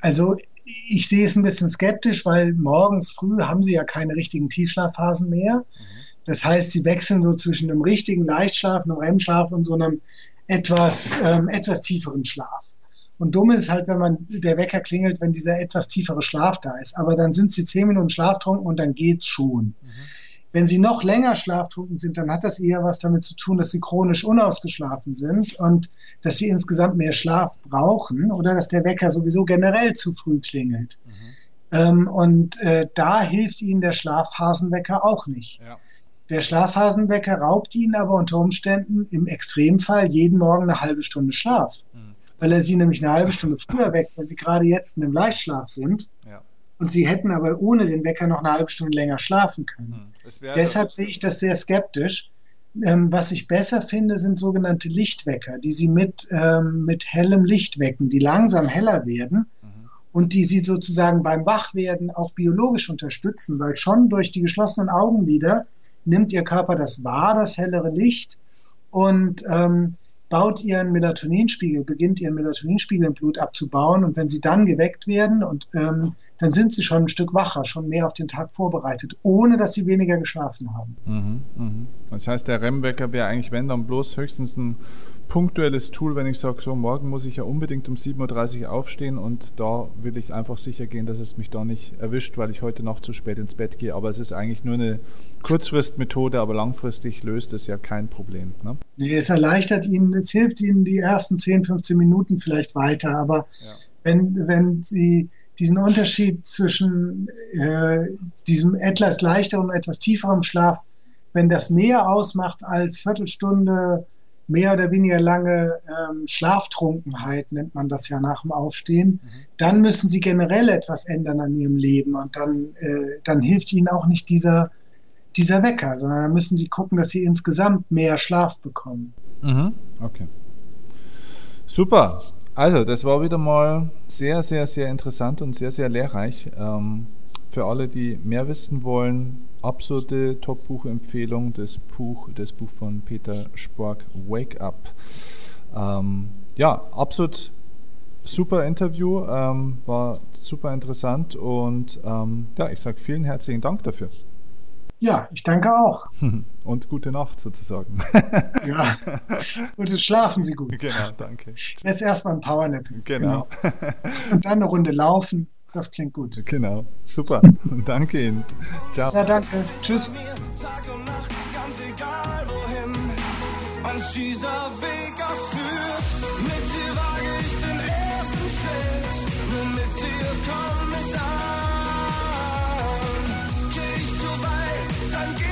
Also ich sehe es ein bisschen skeptisch, weil morgens früh haben sie ja keine richtigen Tiefschlafphasen mehr. Mhm. Das heißt, sie wechseln so zwischen einem richtigen Leichtschlaf, einem REM-Schlaf und so einem etwas, ähm, etwas tieferen Schlaf. Und dumm ist halt, wenn man der Wecker klingelt, wenn dieser etwas tiefere Schlaf da ist. Aber dann sind sie zehn Minuten schlaftrunken und dann geht's schon. Mhm. Wenn sie noch länger schlaftrunken sind, dann hat das eher was damit zu tun, dass sie chronisch unausgeschlafen sind und dass sie insgesamt mehr Schlaf brauchen oder dass der Wecker sowieso generell zu früh klingelt. Mhm. Ähm, und äh, da hilft ihnen der Schlafphasenwecker auch nicht. Ja. Der Schlafphasenwecker raubt ihnen aber unter Umständen im Extremfall jeden Morgen eine halbe Stunde Schlaf. Mhm. Weil er sie nämlich eine halbe Stunde früher weckt, weil sie gerade jetzt in einem Leichtschlaf sind. Ja. Und sie hätten aber ohne den Wecker noch eine halbe Stunde länger schlafen können. Hm. Deshalb sehe ich das sehr skeptisch. Ähm, was ich besser finde, sind sogenannte Lichtwecker, die sie mit, ähm, mit hellem Licht wecken, die langsam heller werden mhm. und die sie sozusagen beim Wachwerden auch biologisch unterstützen, weil schon durch die geschlossenen Augenlider nimmt ihr Körper das wahr, das hellere Licht und ähm, baut ihren Melatoninspiegel, beginnt ihren Melatoninspiegel im Blut abzubauen und wenn sie dann geweckt werden und ähm, dann sind sie schon ein Stück wacher, schon mehr auf den Tag vorbereitet, ohne dass sie weniger geschlafen haben. Mhm, mh. Das heißt, der REM-Wecker wäre eigentlich, wenn dann bloß höchstens ein punktuelles Tool, wenn ich sage, so morgen muss ich ja unbedingt um 7.30 Uhr aufstehen und da will ich einfach sicher gehen, dass es mich da nicht erwischt, weil ich heute noch zu spät ins Bett gehe. Aber es ist eigentlich nur eine Kurzfristmethode, aber langfristig löst es ja kein Problem. Ne? Nee, es erleichtert Ihnen, es hilft Ihnen die ersten 10, 15 Minuten vielleicht weiter, aber ja. wenn, wenn Sie diesen Unterschied zwischen äh, diesem etwas leichteren und etwas tieferem Schlaf, wenn das mehr ausmacht als Viertelstunde mehr oder weniger lange ähm, Schlaftrunkenheit, nennt man das ja nach dem Aufstehen, mhm. dann müssen sie generell etwas ändern an ihrem Leben und dann, äh, dann hilft ihnen auch nicht dieser, dieser Wecker, sondern dann müssen sie gucken, dass sie insgesamt mehr Schlaf bekommen. Mhm. Okay. Super. Also, das war wieder mal sehr, sehr, sehr interessant und sehr, sehr lehrreich. Ähm, für alle, die mehr wissen wollen, absolute Top-Buchempfehlung, das Buch, das Buch von Peter Spork, Wake Up. Ähm, ja, absolut super Interview, ähm, war super interessant und ähm, ja, ich sage vielen herzlichen Dank dafür. Ja, ich danke auch. (laughs) Und gute Nacht sozusagen. (laughs) ja, und schlafen Sie gut. Genau, danke. Jetzt erstmal ein Powernap. Genau. genau. Und dann eine Runde laufen, das klingt gut. Genau, super. Und (laughs) danke Ihnen. Ciao. Ja, danke. Tschüss. Tag und Nacht, ganz egal wohin uns dieser Weg auch. Mit dir wage ich den ersten Schritt, nur mit dir komm ich an. and give.